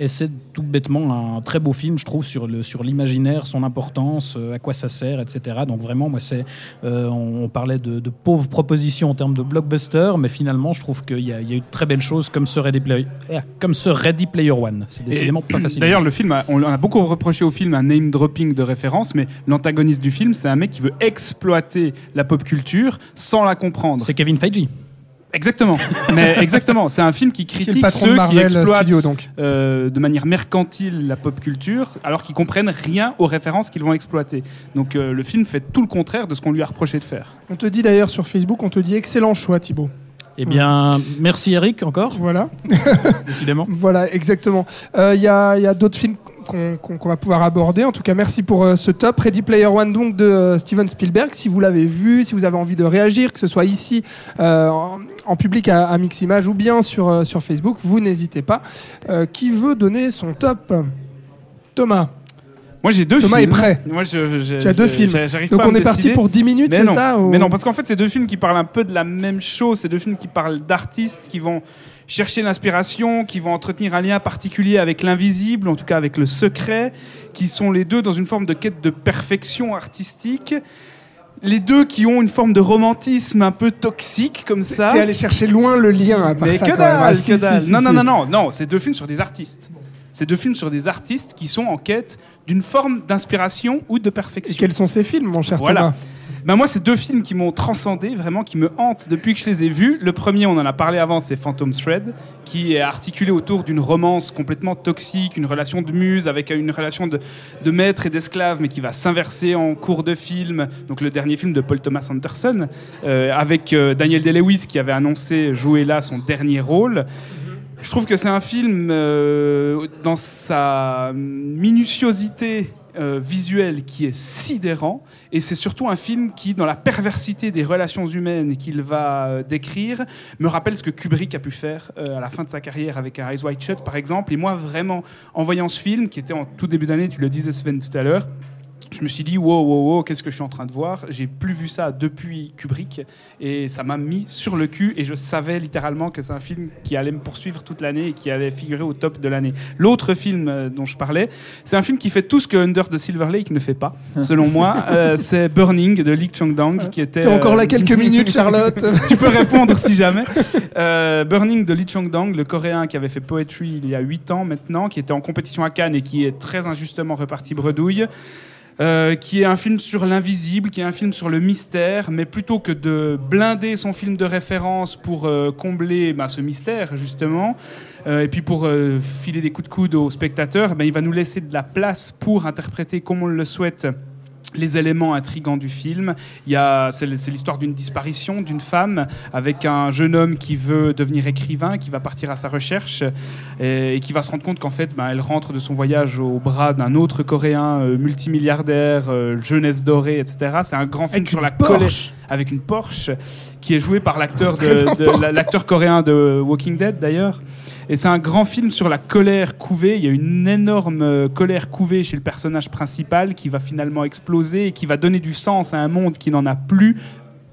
Et c'est tout bêtement un très beau film, je trouve, sur le sur l'imaginaire, son importance, euh, à quoi ça sert, etc. Donc vraiment, moi, c'est euh, on, on parlait de, de pauvres propositions en termes de blockbuster, mais finalement, je trouve qu'il y, y a eu de très belles choses comme ce Ready Player, eh, comme ce Ready Player One. C'est décidément pas facile. D'ailleurs, le film, a- on a beaucoup reproché au film un name dropping de référence, mais l'antagoniste du film, c'est un mec qui veut exploiter la pop culture sans la comprendre. c'est Kevin Feige. Exactement. mais exactement, c'est un film qui critique ceux qui exploitent donc. euh, de manière mercantile la pop culture, alors qu'ils comprennent rien aux références qu'ils vont exploiter. Donc euh, le film fait tout le contraire de ce qu'on lui a reproché de faire. On te dit d'ailleurs sur Facebook, on te dit excellent choix, Thibaut. Eh bien, merci Eric encore, Voilà. décidément. Voilà, exactement. Euh, Il y a, il y a d'autres films qu'on va pouvoir aborder. En tout cas, merci pour euh, ce top. Ready Player One, donc, de euh, Steven Spielberg. Si vous l'avez vu, si vous avez envie de réagir, que ce soit ici, euh, en, en public à, à Miximage ou bien sur, euh, sur Facebook, vous n'hésitez pas. Euh, qui veut donner son top? Thomas. Moi j'ai deux Thomas films. est prêt. Moi je, je- Tu as deux films. Donc pas on est parti pour 10 minutes, c'est ça ou- mais non, parce qu'en fait, c'est deux films qui parlent un peu de la même chose. C'est deux films qui parlent d'artistes, qui vont chercher l'inspiration, qui vont entretenir un lien particulier avec l'invisible, en tout cas avec le secret, qui sont les deux dans une forme de quête de perfection artistique. Les deux qui ont une forme de romantisme un peu toxique comme ça. T'es allé chercher loin le lien à part Mais ça, que dalle, Ah, que si, si, dalle. si, non, non, non, non, non, c'est deux films sur des artistes. C'est deux films sur des artistes qui sont en quête d'une forme d'inspiration ou de Et perfection. quels sont ces films, mon cher Voilà. Thomas Ben moi, c'est deux films qui m'ont transcendé, vraiment, qui me hantent depuis que je les ai vus. Le premier, on en a parlé avant, c'est Phantom Thread, qui est articulé autour d'une romance complètement toxique, une relation de muse avec une relation de, de maître et d'esclave, mais qui va s'inverser en cours de film. Donc le dernier film de Paul Thomas Anderson, euh, avec euh, Daniel Day-Lewis qui avait annoncé jouer là son dernier rôle. Je trouve que c'est un film euh, dans sa minutiosité euh, visuelle qui est sidérant et c'est surtout un film qui, dans la perversité des relations humaines qu'il va euh, décrire, me rappelle ce que Kubrick a pu faire euh, à la fin de sa carrière avec un Eyes Wide Shut par exemple. Et moi, vraiment, en voyant ce film, qui était en tout début d'année, tu le disais Sven tout à l'heure, je me suis dit, wow, wow, wow, qu'est-ce que je suis en train de voir? J'ai plus vu ça depuis Kubrick et ça m'a mis sur le cul et je savais littéralement que c'est un film qui allait me poursuivre toute l'année et qui allait figurer au top de l'année. L'autre film euh, dont je parlais, c'est un film qui fait tout ce que Under the Silver Lake ne fait pas, selon moi. Euh, c'est Burning de Lee Chong-dang qui était. T'es encore là euh, quelques minutes, Charlotte. tu peux répondre si jamais. Euh, Burning de Lee Chong-dang, le coréen qui avait fait Poetry il y a 8 ans maintenant, qui était en compétition à Cannes et qui est très injustement reparti bredouille. Euh, qui est un film sur l'invisible, qui est un film sur le mystère, mais plutôt que de blinder son film de référence pour euh, combler bah, ce mystère, justement, euh, et puis pour euh, filer des coups de coude aux spectateurs, ben, il va nous laisser de la place pour interpréter comme on le souhaite les éléments intrigants du film. Il y a, c'est, l'histoire d'une disparition d'une femme avec un jeune homme qui veut devenir écrivain, qui va partir à sa recherche et, et qui va se rendre compte qu'en fait, ben, elle rentre de son voyage au bras d'un autre Coréen euh, multimilliardaire, euh, jeunesse dorée, etc. C'est un grand film Avec sur la Porsche. avec une Porsche qui est joué par l'acteur de, de- l'acteur coréen de Walking Dead d'ailleurs. Et c'est un grand film sur la colère couvée. Il y a une énorme euh, colère couvée chez le personnage principal qui va finalement exploser et qui va donner du sens à un monde qui n'en a plus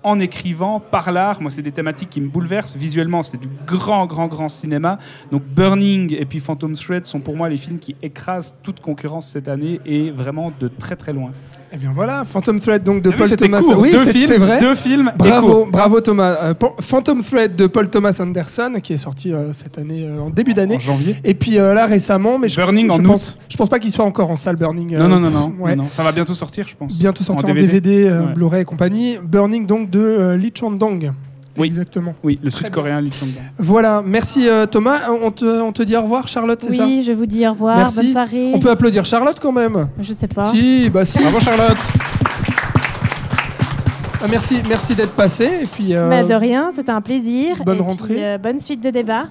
en écrivant, par l'art. Moi, c'est des thématiques qui me bouleversent. Visuellement, c'est du grand, grand, grand cinéma. Donc, Burning et puis Phantom Thread sont pour moi les films qui écrasent toute concurrence cette année et vraiment de très, très loin. Eh bien voilà, Phantom Thread donc de Ah Paul Thomas. court. Oui, deux c'est films, vrai. Deux films. Bravo, bravo Thomas. Euh, Phantom Thread de Paul Thomas Anderson qui est sorti euh, cette année euh, en début d'année. En janvier. Et puis là récemment, mais je, Burning je en pense, août. je pense pas qu'il soit encore en salle Burning. Non, non, non, non, ouais. non, non. Ça va bientôt sortir, je pense. Bientôt sorti en En DVD, Ouais. Blu-ray et compagnie. Burning donc de Lee Chang-dong. Oui. Exactement. Oui, le sud-coréen Lee Chong-dong. Voilà, merci euh, Thomas. On te, on te dit au revoir Charlotte, c'est ça? Oui, je vous dis au revoir, Merci. bonne soirée. On peut applaudir Charlotte quand même. Je sais pas. Si, bah si. Bravo Charlotte. Ah, merci, merci d'être passé. Et puis, euh, Bah, de rien, c'était un plaisir. bonne Et puis, rentrée. euh, bonne suite de débat.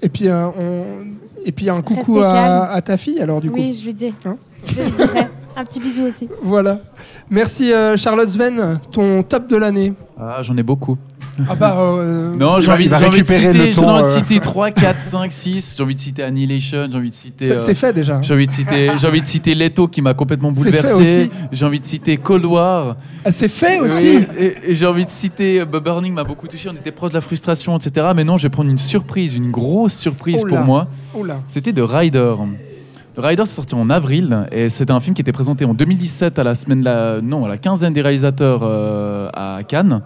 et puis, euh, on- et puis un coucou à, à ta fille alors du coup. Oui, je lui dis. Hein? Je lui dirai. Un petit bisou aussi. Voilà. Merci euh, Charlotte Sven, ton top de l'année. Ah, j'en ai beaucoup. Ah bah euh, Non, j'ai envie, j'ai de récupérer citer, le j'ai temps, envie de euh. citer 3, 4, 5, 6. J'ai envie de citer Annihilation, j'ai envie de citer. c'est euh, c'est fait déjà. J'ai envie de citer, j'ai envie de citer Leto qui m'a complètement bouleversé. J'ai envie de citer Cold War. Ah, c'est fait aussi. Et, j'ai envie de citer Burning m'a beaucoup touché. On était proche de la frustration, etc. Mais non, je vais prendre une surprise, une grosse surprise Oh pour moi. Oh. C'était de Rider. Le Rider c'est sorti en avril et c'était un film qui était présenté en 2017 à la semaine la non à la quinzaine des réalisateurs euh, à Cannes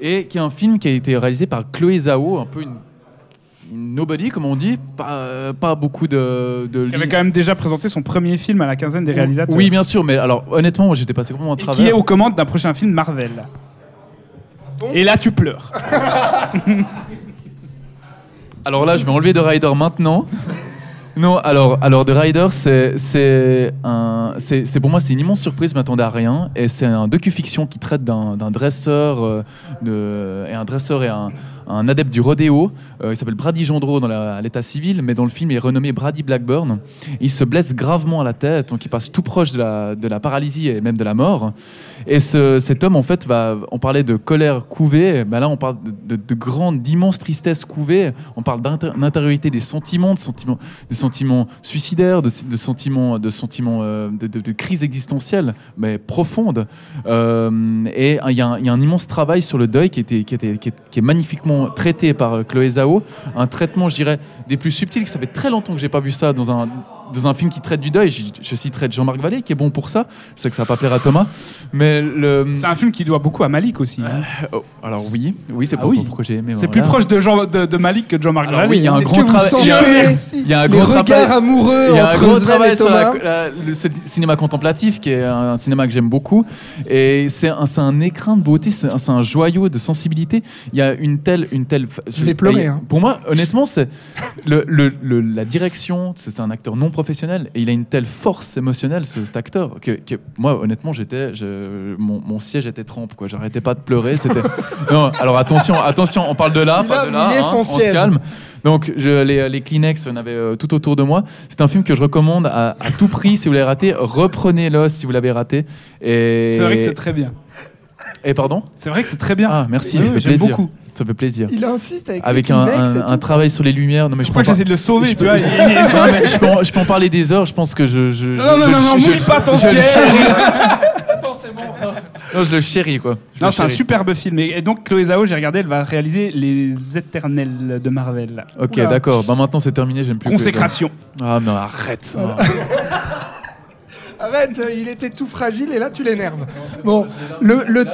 et qui est un film qui a été réalisé par Chloé Zhao, un peu une, une nobody comme on dit, pas, euh, pas beaucoup de, de Qui avait quand même déjà présenté son premier film à la quinzaine des réalisateurs. Oui, bien sûr, mais alors honnêtement, moi j'étais passé complètement à Et travers. qui est aux commandes d'un prochain film Marvel. Et là, tu pleures. Alors là, je vais enlever The Rider maintenant. Non, alors, alors The Rider, c'est, pour moi, c'est une immense surprise, je m'attendais à rien. Et c'est un docu-fiction qui traite d'un, d'un dresseur, euh, de, et un dresseur et un, un adepte du rodéo. Euh, il s'appelle Brady Gendreau dans l'état civil, mais dans le film, il est renommé Brady Blackburn. Il se blesse gravement à la tête, donc il passe tout proche de la, paralysie et même de la mort. Et ce- cet homme, en fait, va, on parlait de colère couvée, ben là, on parle de, de, de grande, d'immense tristesse couvée. On parle d'intériorité des sentiments, de sentiments, des sentiments suicidaires, de, sentiments, de, sentiments euh, de, crise existentielle, mais profonde. Euh, et il y, a un- immense travail sur le deuil qui, était, qui est magnifiquement traité par euh, Chloé Zhao. Un traitement, je dirais, des plus subtils. Ça fait très longtemps que j'ai pas vu ça dans un, dans un film qui traite du deuil. Je, je citerai Jean-Marc Vallée, qui est bon pour ça. Je sais que ça va pas plaire à Thomas. Mais le. C'est un film qui doit beaucoup à Malik aussi. hein. Oh, alors oui, oui, c'est Ah pour- oui. pourquoi j'ai aimé. C'est voilà. plus proche de, Jean, de, de Malik que de Jean-Marc Vallée. oui, il y a un hein. Grand travail- il y a- un travail- amoureux Il y a un entre gros travail et sur Thomas la- la- le cinéma contemplatif, qui est un, un cinéma que j'aime beaucoup. Et c'est un, écrin de beauté, c'est un, joyau de sensibilité. Il y a une telle. Une telle Je vais pleurer, hein. Pour moi, honnêtement, c'est le, le- le- la direction, c'est c'est un acteur non professionnel et il a une telle force émotionnelle, ce- cet acteur, que, que moi, honnêtement, j'étais. je- Mon, mon siège était trempe, quoi. J'arrêtais pas de pleurer. C'était. non, alors attention, attention, on parle de là, Il pas a de là. hein, son on se calme. Donc je- les, les Kleenex, on avait euh, tout autour de moi. C'est un film que je recommande à, à tout prix. Si vous l'avez raté, reprenez-le si vous l'avez raté. Et... C'est vrai que c'est très bien. Et pardon C'est vrai que c'est très bien. Ah, merci, ça fait J'aime plaisir. beaucoup. Ça fait plaisir. Il insiste avec, Avec un, un- un travail sur les lumières. Non, mais C'est je pour ça peux que j'essaie de le sauver, je tu vois. Non, mais je, peux en, je peux en parler des heures. Je pense que je. je Non, non, je- non, non, je- mouille pas ton je le siège. chéris. Non, je le chéris, quoi. Je Non, c'est un superbe film. Et donc, Chloé Zhao, j'ai regardé, elle va réaliser Les Éternels de Marvel. Ok, d'accord. Bah maintenant c'est terminé, j'aime plus. Consécration. Ah mais arrête. Ah. Il était tout fragile et là tu l'énerves. Bon, le le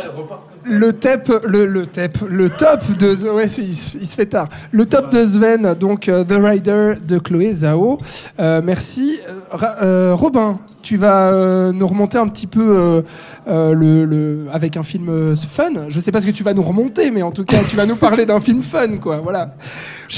le tep, le le tep, le top de ouais, il, se- fait tard. Le top de Sven, donc euh, The Rider de Chloé Zhao. Euh, merci. Euh, Robin, tu vas nous remonter un petit peu le, le avec un film fun. Je sais pas ce que tu vas nous remonter, mais en tout cas tu vas nous parler d'un film fun, quoi. Voilà.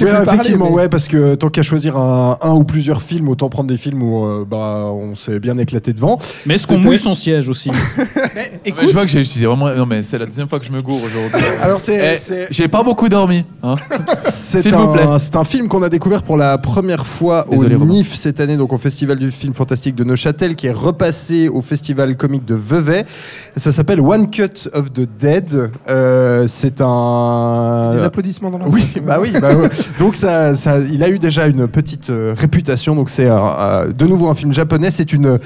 Parler, effectivement, mais- ouais, parce que tant qu'à choisir un, un ou plusieurs films, autant prendre des films où euh, bah, on s'est bien éclaté devant. Mais est-ce qu'on mouille son siège aussi Mais, Mais je vois que j'ai utilisé vraiment. Non mais c'est la deuxième fois que je me gourre aujourd'hui. Alors c'est Eh, c'est- J'ai pas beaucoup dormi. Hein c'est S'il vous plaît. un, c'est un film qu'on a découvert pour la première fois Désolé, au. NIF cette année, donc au Festival du film fantastique de Neuchâtel, qui est repassé au Festival comique de Vevey. Ça s'appelle One Cut of the Dead. Euh, c'est un Des applaudissements dans la Oui, bah oui. bah ouais. Donc ça, il a eu déjà une petite euh, réputation. Donc c'est euh, euh, de nouveau un film japonais. C'est une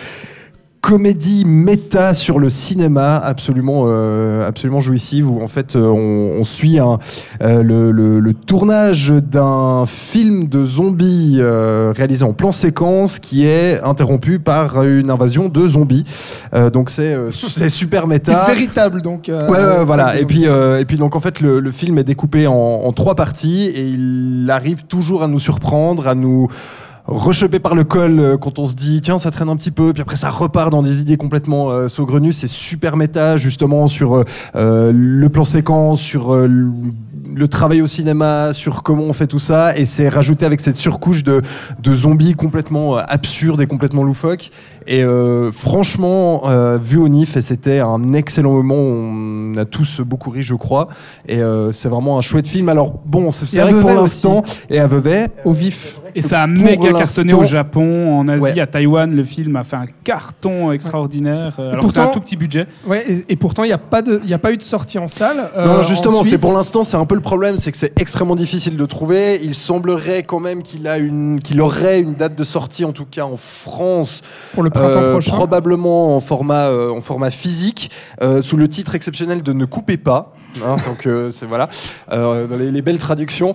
comédie méta sur le cinéma absolument euh, absolument jouissive où en fait euh, on, on suit un, euh, le, le- le tournage d'un film de zombies euh, réalisé en plan séquence qui est interrompu par une invasion de zombies Euh, donc c'est euh, c'est super méta Véritable donc. euh, Ouais, voilà. Et puis, euh, et puis donc en fait, le, le film est découpé en, en trois parties et il arrive toujours à nous surprendre, à nous rechoper par le col euh, quand on se dit tiens ça traîne un petit peu puis après ça repart dans des idées complètement euh, saugrenues. C'est super méta justement sur euh, euh, le plan séquence sur le- travail au cinéma sur comment on fait tout ça. Et c'est rajouté avec cette surcouche de, de zombies complètement absurdes et complètement loufoques et euh, franchement euh, vu au NIF et c'était un excellent moment on a tous beaucoup ri je crois et euh, c'est vraiment un chouette film alors bon c'est vrai que pour Vevey l'instant et à Vevey au vif. Et ça a Pour méga cartonné l'instant- au Japon, en Asie, Ouais. à Taïwan. Le film a fait un carton extraordinaire. euh, Alors que c'est un pourtant- tout petit budget. Ouais, et, et pourtant, il n'y a, pas de- il y a pas eu de sortie en salle. euh, Non, non, en justement, c'est Suisse. pour l'instant, c'est un peu le problème, c'est que c'est extrêmement difficile de trouver. Il semblerait quand même qu'il a une, qu'il aurait une date de sortie, en tout cas en France, Pour le printemps euh, prochain. probablement en format, euh, en format physique, euh, sous le titre exceptionnel de Ne coupez pas. Hein, donc c'est voilà, les, les belles traductions.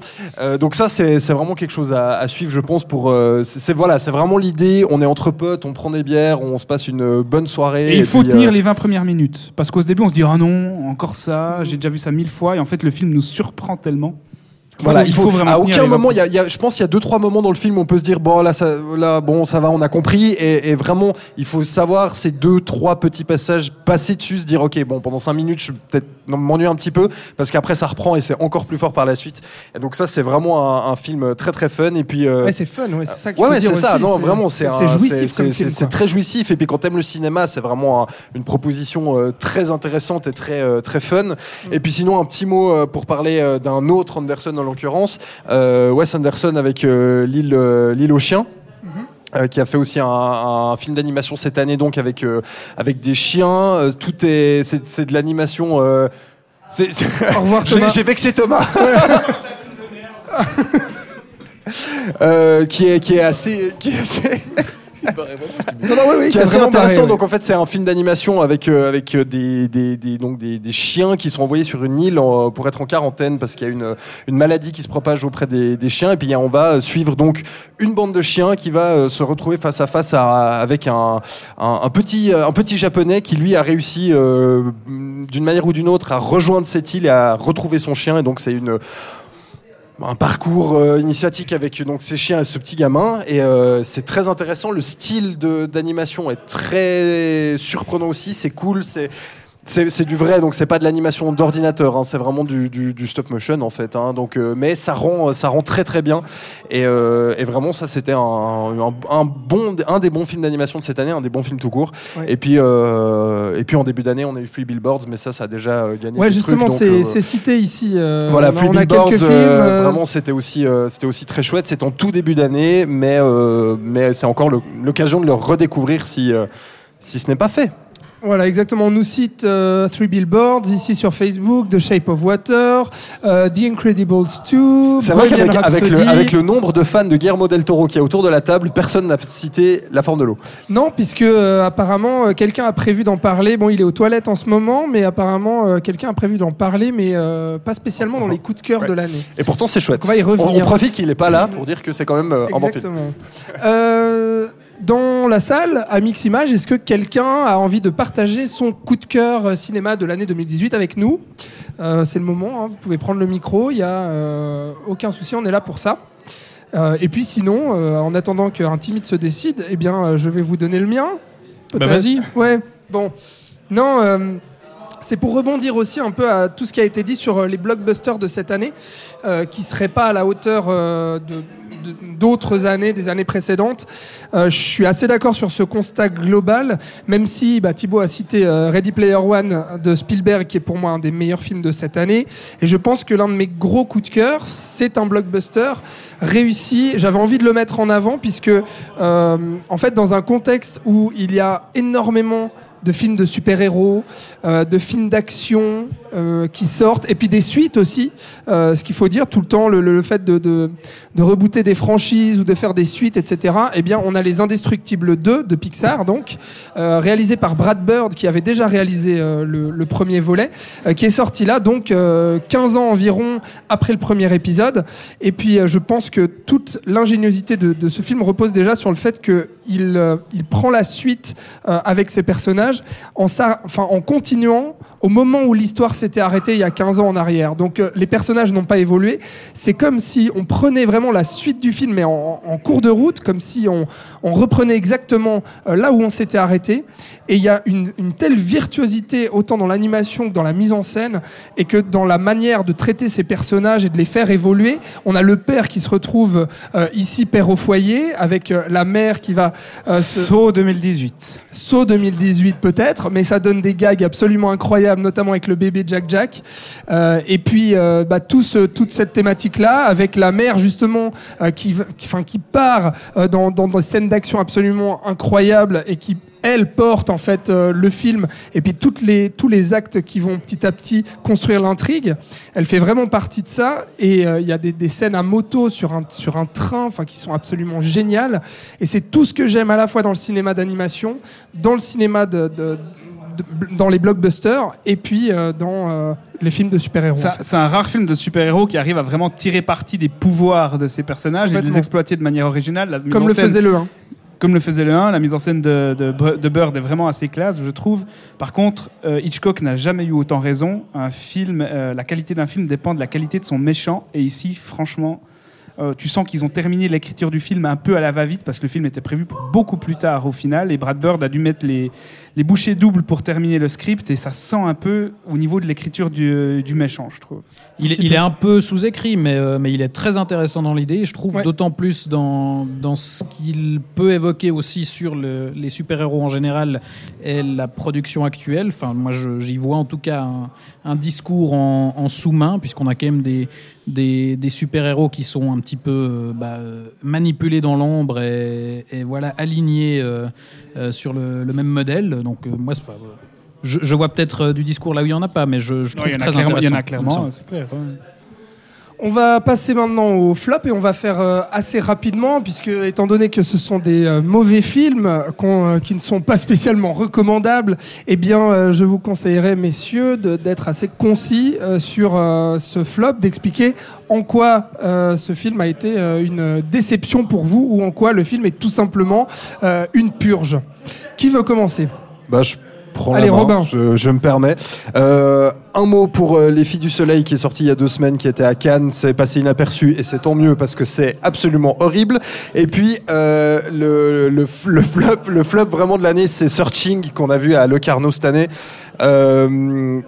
Donc ça, c'est vraiment quelque chose à, à suivre, je pense. Pour c'est voilà, c'est vraiment l'idée. On est entre potes, on prend des bières, on se passe une bonne soirée. Et il faut puis, tenir les 20 premières minutes. Parce qu'au début, on se dit Ah non, encore ça, j'ai déjà vu ça mille fois. Et en fait, le film nous surprend tellement. Voilà, il faut, vraiment à aucun moment, il y a, il y a- je pense qu'il y a deux trois moments dans le film où on peut se dire bon là, ça, là bon ça va, on a compris et, et vraiment il faut savoir ces deux trois petits passages passer dessus, se dire ok bon pendant cinq minutes je peut-être m'ennuyer un petit peu parce qu'après ça reprend et c'est encore plus fort par la suite. Et donc ça c'est vraiment un, un film très très fun et puis euh, Ouais, c'est fun, ouais, c'est ça qu'il Ouais, faut ouais, c'est ça. aussi, Non, vraiment, c'est c'est très jouissif. Et puis quand t'aimes le cinéma, c'est vraiment un- une proposition euh, très intéressante et très euh, très fun. Mm. Et puis sinon, un petit mot euh, pour parler d'un autre Anderson en l'occurrence, euh, Wes Anderson avec euh, l'île euh, l'île aux chiens. Euh, qui a fait aussi un, un film d'animation cette année donc avec euh, avec des chiens Euh, tout est c'est c'est de l'animation c'est- c'est- Au revoir, J'ai- Thomas. j'ai vexé Thomas qui est qui est assez qui est assez Non, non, oui, oui, qui est c'est assez vraiment intéressant. barré, Donc en fait, c'est un film d'animation avec euh, avec euh, des des, des donc des, des chiens qui sont envoyés sur une île en- pour être en quarantaine parce qu'il y a une une maladie qui se propage auprès des, des chiens. Et puis on va suivre donc une bande de chiens qui va euh, se retrouver face à face à, avec un, un un petit un petit japonais qui lui a réussi euh, d'une manière ou d'une autre à rejoindre cette île et à retrouver son chien. Et donc c'est une un parcours euh, initiatique avec donc ces chiens et ce petit gamin. Et euh, c'est très intéressant. Le style d'animation est très surprenant aussi. C'est cool c'est c'est du vrai, donc c'est pas de l'animation d'ordinateur, hein, c'est vraiment du, du, du stop motion en fait. Hein, donc, euh, mais ça rend, ça rend très très bien. Et, euh, et vraiment, ça c'était un, un, un bon, un des bons films d'animation de cette année, un des bons films tout court. Ouais. Et puis, euh, et puis en début d'année, on a eu Free Billboards, mais ça, ça a déjà euh, gagné. Ouais, justement, c'est euh, cité ici. euh, voilà, Free Billboards, euh, euh, vraiment, c'était aussi, euh, c'était aussi très chouette. C'est en tout début d'année, mais, euh, mais c'est encore l'occasion de le redécouvrir si, euh, si ce n'est pas fait. Voilà, exactement. On nous cite euh, Three Billboards ici sur Facebook, The Shape of Water, euh, The Incredibles 2. C'est vrai qu'avec avec le, Rhapsody. avec le nombre de fans de Guillermo del Toro qui est autour de la table, personne n'a cité La forme de l'eau. Non, puisque euh, apparemment euh, quelqu'un a prévu d'en parler. Bon, il est aux toilettes en ce moment, mais apparemment euh, quelqu'un a prévu d'en parler, mais euh, pas spécialement dans les coups de cœur Ouais. de l'année. Et pourtant, c'est chouette. On va y revenir. On, on profite qu'il n'est pas là pour dire que c'est quand même euh, un bon film. Exactement. Dans la salle, à Mix Image, est-ce que quelqu'un a envie de partager son coup de cœur euh, cinéma de l'année 2018 avec nous Euh, C'est le moment, hein, vous pouvez prendre le micro, il n'y a euh, aucun souci, on est là pour ça. Euh, et puis sinon, en attendant qu'un timide se décide, eh bien, je vais vous donner le mien. Bah vas-y. Ouais, bon. Non, c'est pour rebondir aussi un peu à tout ce qui a été dit sur les blockbusters de cette année, qui ne seraient pas à la hauteur de- d'autres années, des années précédentes. Euh, je suis assez d'accord sur ce constat global, même si bah, Thibaut a cité euh, Ready Player One de Spielberg, qui est pour moi un des meilleurs films de cette année. Et je pense que l'un de mes gros coups de cœur, c'est un blockbuster réussi. J'avais envie de le mettre en avant, puisque, euh, en fait, dans un contexte où il y a énormément de films de super-héros, euh, de films d'action euh, qui sortent, et puis des suites aussi. Euh, ce qu'il faut dire tout le temps, le, fait de, rebooter des franchises ou de faire des suites, etc. Eh bien, on a les Indestructibles 2 de Pixar, donc réalisé par Brad Bird, qui avait déjà réalisé le, premier volet, qui est sorti là, donc euh, 15 ans environ après le premier épisode. Et puis, je pense que toute l'ingéniosité de, ce film repose déjà sur le fait qu'il il prend la suite avec ses personnages en, continuant au moment où l'histoire s'était arrêtée il y a 15 ans en arrière. Donc euh, les personnages n'ont pas évolué. C'est comme si on prenait vraiment la suite du film, mais en, en cours de route, comme si on, on reprenait exactement euh, là où on s'était arrêté. Et il y a une, une telle virtuosité, autant dans l'animation que dans la mise en scène, et que dans la manière de traiter ces personnages et de les faire évoluer. On a le père qui se retrouve euh, ici, père au foyer, avec la mère qui va... euh, se- Saut 2018. Saut 2018 peut-être, mais ça donne des gags absolument incroyables, notamment avec le bébé Jack Jack. Euh, et puis euh, bah, tout toute cette thématique-là, avec la mère justement euh, qui, va- qui, part dans, dans des scènes d'action absolument incroyables et qui elle porte en fait le film et puis toutes les, tous les actes qui vont petit à petit construire l'intrigue. Elle fait vraiment partie de ça et il y a des, scènes à moto sur un, sur un train enfin, qui sont absolument géniales. Et c'est tout ce que j'aime à la fois dans le cinéma d'animation, dans le cinéma de- dans les blockbusters et puis euh, dans euh, les films de super-héros. Ça- en fait. C'est un rare film de super-héros qui arrive à vraiment tirer parti des pouvoirs de ces personnages et de les exploiter de manière originale. La Comme en le scène- faisait le 1. comme le faisait le 1, la mise en scène de, de, Bird est vraiment assez classe, je trouve. Par contre, euh, Hitchcock n'a jamais eu autant raison. Un film, euh, la qualité d'un film dépend de la qualité de son méchant. Et ici, franchement, euh, tu sens qu'ils ont terminé l'écriture du film un peu à la va-vite parce que le film était prévu pour beaucoup plus tard au final. Et Brad Bird a dû mettre les, les bouchées doubles pour terminer le script. Et ça sent un peu au niveau de l'écriture du, du méchant, je trouve. Il, est- il un peu sous-écrit, mais, euh, mais il est très intéressant dans l'idée. et Je trouve Ouais. d'autant plus dans, dans ce qu'il peut évoquer aussi sur le- les super-héros en général et la production actuelle. Enfin, moi, j'y vois en tout cas un, un discours en, en sous-main, puisqu'on a quand même des, des, des super-héros qui sont un petit peu euh, bah, euh, manipulés dans l'ombre et, et voilà, alignés euh, euh, sur le, le même modèle. Donc, euh, moi, c'est- je, je vois peut-être euh, du discours là où il n'y en a pas, mais je, je Non, trouve il y en a très clairement, il y en a intéressant. clairement, Donc, c'est clair. ouais. On va passer maintenant au flop et on va faire euh, assez rapidement puisque étant donné que ce sont des euh, mauvais films euh, qui ne sont pas spécialement recommandables, eh bien je vous conseillerais messieurs d'être assez concis sur ce flop, d'expliquer en quoi ce film a été une déception pour vous ou en quoi le film est tout simplement une purge. Qui veut commencer? Bah, prends Allez, la main, Robin. Je, je me permets. Euh, un mot pour euh, Les Filles du Soleil qui est sorti il y a deux semaines, qui était à Cannes. C'est passé inaperçu et c'est tant mieux parce que c'est absolument horrible. Et puis euh, le, le, le flop, le flop vraiment de l'année, c'est Searching qu'on a vu à Le Carnot cette année. Euh,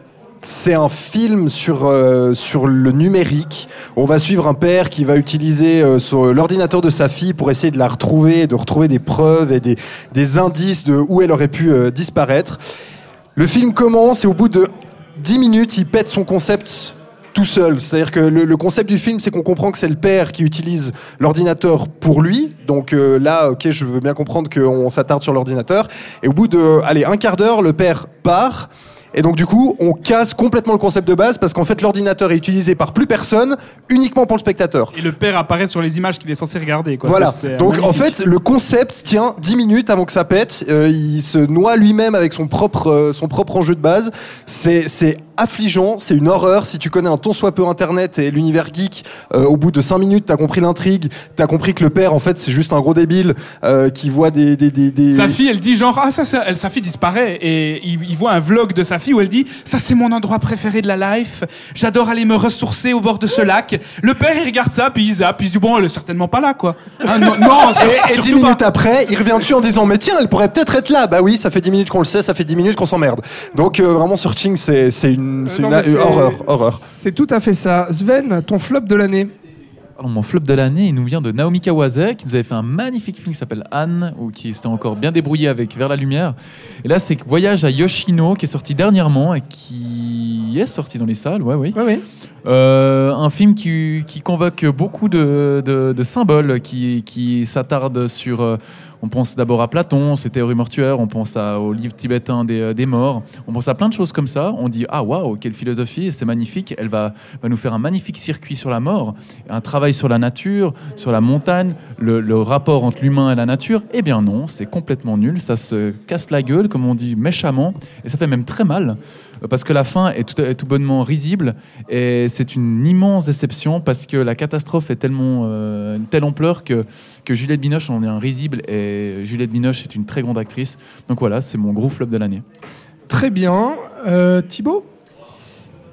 c'est un film sur, euh, sur le numérique. On va suivre un père qui va utiliser euh, l'ordinateur de sa fille pour essayer de la retrouver, de retrouver des preuves et des, des indices de où elle aurait pu euh, disparaître. Le film commence et au bout de 10 minutes, il pète son concept tout seul. C'est-à-dire que le, le concept du film, c'est qu'on comprend que c'est le père qui utilise l'ordinateur pour lui. Donc euh, là, ok, je veux bien comprendre qu'on s'attarde sur l'ordinateur. Et au bout de, allez, un quart d'heure, le père part. Et donc du coup, on casse complètement le concept de base parce qu'en fait, l'ordinateur est utilisé par plus personne, uniquement pour le spectateur. Et le père apparaît sur les images qu'il est censé regarder. Quoi. Voilà. Ça, Donc en fait, le concept tient 10 minutes avant que ça pète. Euh, il se noie lui-même avec son propre euh, son propre enjeu de base. C'est c'est affligeant, c'est une horreur. Si tu connais un ton soit peu internet et l'univers geek, euh, au bout de 5 minutes, t'as compris l'intrigue, t'as compris que le père en fait c'est juste un gros débile euh, qui voit des des des, des- Sa fille, elle dit genre ah ça, ça- elle, sa fille disparaît et il, il voit un vlog de sa où elle dit ça c'est mon endroit préféré de la life. J'adore aller me ressourcer au bord de ce lac. Le père il regarde ça puis il zappe, puis il se dit bon elle est certainement pas là quoi. Hein, non, non sur- Et, et 10 surtout pas. minutes après, il revient dessus en disant mais tiens, elle pourrait peut-être être là. Bah oui, ça fait 10 minutes qu'on le sait, ça fait 10 minutes qu'on s'emmerde. Donc euh, vraiment Searching c'est c'est une, Euh, une, non, mais une c'est- horreur, horreur. C'est tout à fait ça. Sven, ton flop de l'année Mon flop de l'année, il nous vient de Naomi Kawase, qui nous avait fait un magnifique film qui s'appelle Anne, ou qui s'était encore bien débrouillé avec Vers la Lumière. Et là, c'est Voyage à Yoshino, qui est sorti dernièrement et qui est sorti dans les salles, ouais, oui. Euh, un film qui, qui convoque beaucoup de, de- de symboles, qui, qui s'attarde sur. euh, on pense d'abord à Platon, ses théories mortuaires, on pense à- au livre tibétain des, euh, des morts, on pense à plein de choses comme ça. On dit Ah, waouh, quelle philosophie, c'est magnifique. Elle va, va nous faire un magnifique circuit sur la mort, un travail sur la nature, sur la montagne, le, le rapport entre l'humain et la nature. Eh bien, non, c'est complètement nul. Ça se casse la gueule, comme on dit méchamment, et ça fait même très mal parce que la fin est tout, bonnement risible et c'est une immense déception parce que la catastrophe est tellement euh, telle ampleur que, que Juliette Binoche en est un risible et Juliette Binoche est une très grande actrice. Donc voilà, c'est mon gros flop de l'année. Très bien. Euh, Thibaut?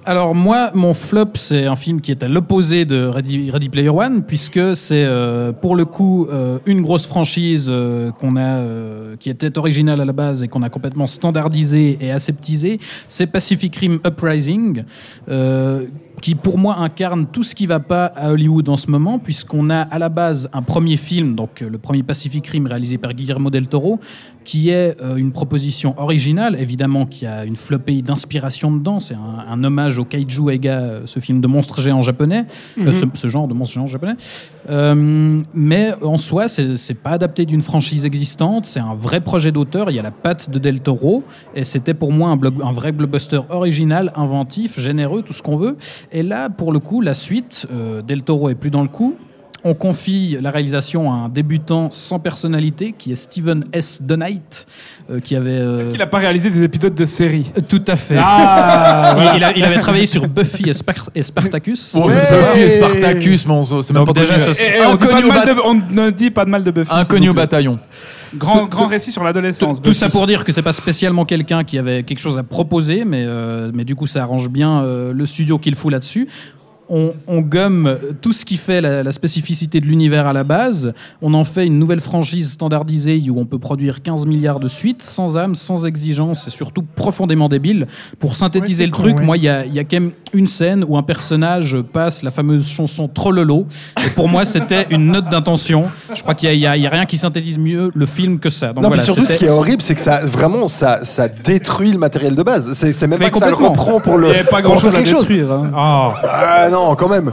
Alors moi, mon flop, c'est un film qui est à l'opposé de Ready, Player One, puisque c'est euh, pour le coup euh, une grosse franchise euh, qu'on a, qui était originale à la base et qu'on a complètement standardisée et aseptisée. C'est Pacific Rim Uprising. Qui pour moi incarne tout ce qui va pas à Hollywood en ce moment, puisqu'on a à la base un premier film, donc euh, le premier Pacific Rim réalisé par Guillermo del Toro, qui est euh, une proposition originale, évidemment, qui a une flopée d'inspiration dedans. C'est un, un hommage au Kaiju Eiga, euh, ce film de monstres géants japonais, euh, ce, ce genre de monstres géants japonais. Euh, mais en soi, c'est c'est pas adapté d'une franchise existante, c'est un vrai projet d'auteur. Il y a la patte de Del Toro, et c'était pour moi un, blog- un vrai blockbuster original, inventif, généreux, tout ce qu'on veut. Et là, pour le coup, la suite, euh, Del Toro est plus dans le coup. On confie la réalisation à un débutant sans personnalité qui est Steven S. Knight, euh, qui avait. euh, Il a pas réalisé des épisodes de série? Tout à fait. Ah, Il- il, a- il avait travaillé sur Buffy et, Spar- et Spartacus. Oh, Ouais. Sophie et Spartacus, mais on- c'est même pas déjà, ça, Et- et on, dit pas Inconnu de au mal bat- de- on ne dit pas de mal de Buffy. Inconnu au plaît. bataillon. Grand, Tout- grand tout- récit sur l'adolescence. Tout ça Buffy. pour dire que c'est pas spécialement quelqu'un qui avait quelque chose à proposer, mais, euh, mais du coup ça arrange bien euh, le studio qu'il fout là-dessus. On, on gomme tout ce qui fait la, la spécificité de l'univers à la base. On en fait une nouvelle franchise standardisée où on peut produire 15 milliards de suites, sans âme, sans exigence et surtout profondément débile. Pour synthétiser Ouais, le truc, ouais. moi, il y a, il y a quand même une scène où un personnage passe la fameuse chanson Trollolo. Et pour moi, c'était une note d'intention. Je crois qu'il y a- il il rien qui synthétise mieux le film que ça. Donc non, voilà, mais surtout, ce qui est horrible, c'est que ça, vraiment, ça, ça détruit le matériel de base. C'est même Mais pas que ça le reprend pour Il le. n'y avait pas pour grand chose faire à quelque chose. détruire. hein. Oh. Ah non, quand même.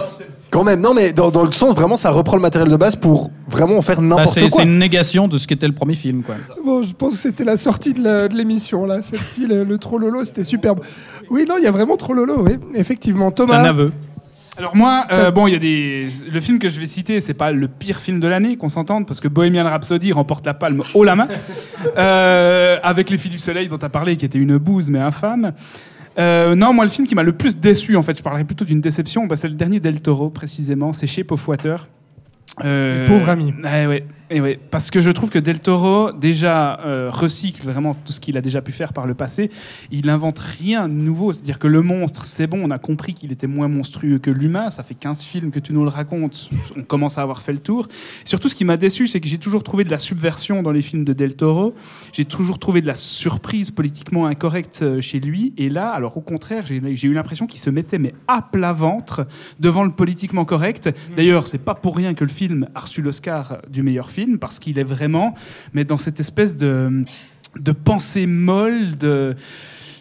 Quand même. Non, mais dans, dans le sens, vraiment, ça reprend le matériel de base pour vraiment en faire Bah, n'importe c'est quoi. c'est une négation de ce qu'était le premier film. Quoi. Bon, je pense que c'était la sortie de l'émission, là. Celle-ci, le, le Trollolo, c'était superbe. Oui, non, il y a vraiment Trollolo, oui, effectivement. C'est un Thomas, aveu. Alors moi, euh, bon, il y a des. Le film que je vais citer, c'est pas le pire film de l'année, qu'on s'entende, parce que Bohemian Rhapsody remporte la palme haut la main, Euh, avec Les Filles du Soleil dont tu as parlé, qui était une bouse mais infâme. Euh, non, moi, le film qui m'a le plus déçu, en fait, je parlerai plutôt d'une déception, bah, c'est le dernier Del Toro, précisément, c'est Shape of Water. Euh, Pauvre ami. eh ouais, eh ouais, parce que je trouve que Del Toro déjà euh, recycle vraiment tout ce qu'il a déjà pu faire par le passé. Il invente rien de nouveau. C'est-à-dire que le monstre, c'est bon, on a compris qu'il était moins monstrueux que l'humain. Ça fait 15 films que tu nous le racontes. On commence à avoir fait le tour. Surtout, ce qui m'a déçu, c'est que j'ai toujours trouvé de la subversion dans les films de Del Toro. J'ai toujours trouvé de la surprise politiquement incorrecte euh, chez lui. Et là, alors au contraire, j'ai j'ai eu l'impression qu'il se mettait mais à plat ventre devant le politiquement correct. D'ailleurs, c'est pas pour rien que le film a reçu l'Oscar du meilleur film parce qu'il est vraiment mais dans cette espèce de de pensée molle de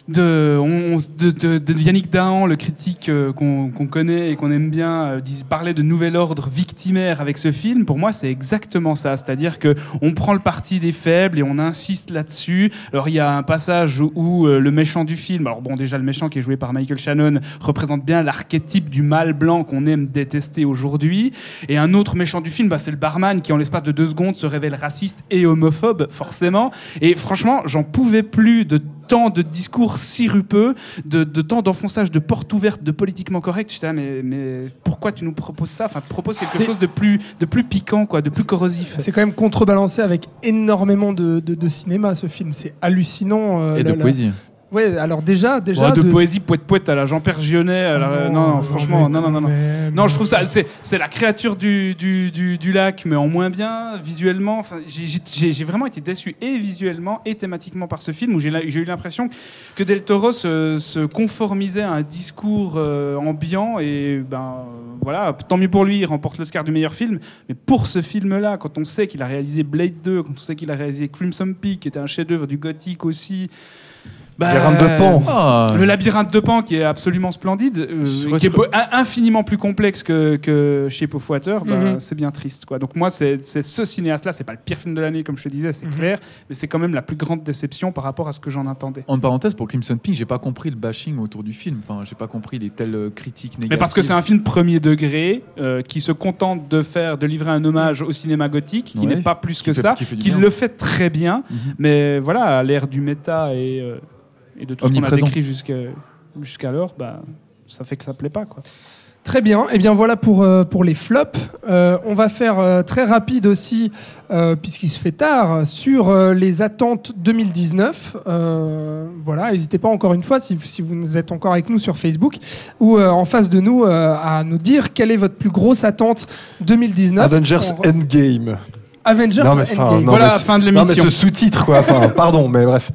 de, on- de, de- de Yannick Dahan, le critique euh, qu'on connaît et qu'on aime bien, euh, dis- parlait de nouvel ordre victimaire avec ce film. Pour moi, c'est exactement ça. C'est-à-dire que on prend le parti des faibles et on insiste là-dessus. Alors, il y a un passage où, où, euh, le méchant du film, alors bon, déjà le méchant qui est joué par Michael Shannon, représente bien l'archétype du mâle blanc qu'on aime détester aujourd'hui. Et un autre méchant du film, bah, c'est le barman qui, en l'espace de deux secondes, se révèle raciste et homophobe, forcément. Et franchement, j'en pouvais plus de tant de discours sirupeux, de, de tant d'enfonçage de portes ouvertes, de politiquement correct. J'étais là, mais, mais pourquoi tu nous proposes ça? Enfin, propose quelque chose de plus, de plus piquant, quoi, de plus corrosif. C'est quand même contrebalancé avec énormément de, de- de cinéma ce film. C'est hallucinant. euh, Et de la- poésie. Ouais, alors déjà, déjà de, poésie poète poète à la Jean-Pierre Gionnet. à la- Ah non, non, franchement, non, non, non. non. je trouve ça, c'est, la créature du, du, lac, mais en moins bien, visuellement. Enfin, j'ai, vraiment été déçu et visuellement et thématiquement par ce film où j'ai, eu l'impression que Del Toro se, se conformisait à un discours euh, ambiant et ben voilà, tant mieux pour lui, il remporte l'Oscar du meilleur film. Mais pour ce film-là, quand on sait qu'il a réalisé Blade 2, quand on sait qu'il a réalisé Crimson Peak, qui était un chef-d'œuvre du gothique aussi. Bah, Labyrinthe de Pan. Ah, le labyrinthe de Pan qui est absolument splendide, euh, qui est infiniment plus complexe que, que Shape of Water, bah, Mhm. c'est bien triste. Quoi. Donc moi, c'est ce cinéaste-là, c'est pas le pire film de l'année comme je te disais, c'est Mhm. clair, mais c'est quand même la plus grande déception par rapport à ce que j'en attendais. En parenthèse, pour Crimson Pink, j'ai pas compris le bashing autour du film. Enfin, j'ai pas compris les telles critiques négatives. Mais parce que c'est un film premier degré euh, qui se contente de faire, de livrer un hommage au cinéma gothique, qui Ouais. n'est pas plus Qui que fait- ça, qui le fait très bien, Mhm. mais voilà, à l'ère du méta et, euh, et de tout ce qu'on a décrit jusque- jusqu'alors, bah, ça fait que ça plaît pas. Quoi. Très bien. Et bien voilà pour, euh, pour les flops. Euh, on va faire euh, très rapide aussi, euh, puisqu'il se fait tard, sur euh, les attentes 2019. Euh, voilà, n'hésitez pas encore une fois, si, si vous êtes encore avec nous sur Facebook, ou euh, en face de nous, euh, à nous dire quelle est votre plus grosse attente 2019. Avengers On- Endgame. Avengers Non, mais Endgame. non, voilà, mais fin de Non, mais l'émission. ce sous-titre, quoi. Enfin, pardon, mais bref.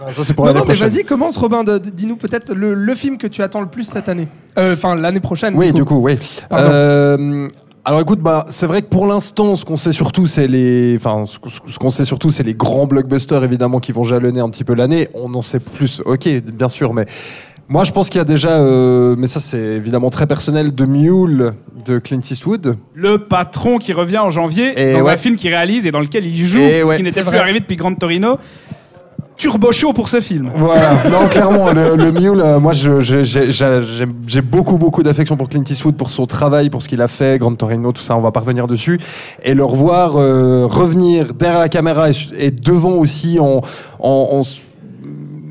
Non, Ça, c'est pour Non, l'année non, mais prochaine. vas-y, commence Robin, de- de- dis-nous peut-être le, le film que tu attends le plus cette année. Euh, Enfin, l'année prochaine. Oui, du coup, oui. Pardon. Euh, alors écoute, bah, c'est vrai que pour l'instant, ce qu'on sait surtout, c'est les, enfin, ce ce qu'on sait surtout, c'est les grands blockbusters évidemment qui vont jalonner un petit peu l'année. On en sait plus, ok, bien sûr, mais moi, je pense qu'il y a déjà, euh, mais ça, c'est évidemment très personnel, de Mule de Clint Eastwood. Le patron qui revient en janvier Et dans ouais. un film qu'il réalise et dans lequel il joue, Et ce ouais, qui n'était c'est plus vrai. arrivé depuis Grande Torino. Turbo chaud pour ce film. Voilà, non, clairement, le, le Mule, euh, moi, j'ai beaucoup, beaucoup d'affection pour Clint Eastwood, pour son travail, pour ce qu'il a fait, Grand Torino, tout ça, on va pas revenir dessus. Et le revoir euh, revenir derrière la caméra et, et devant aussi en,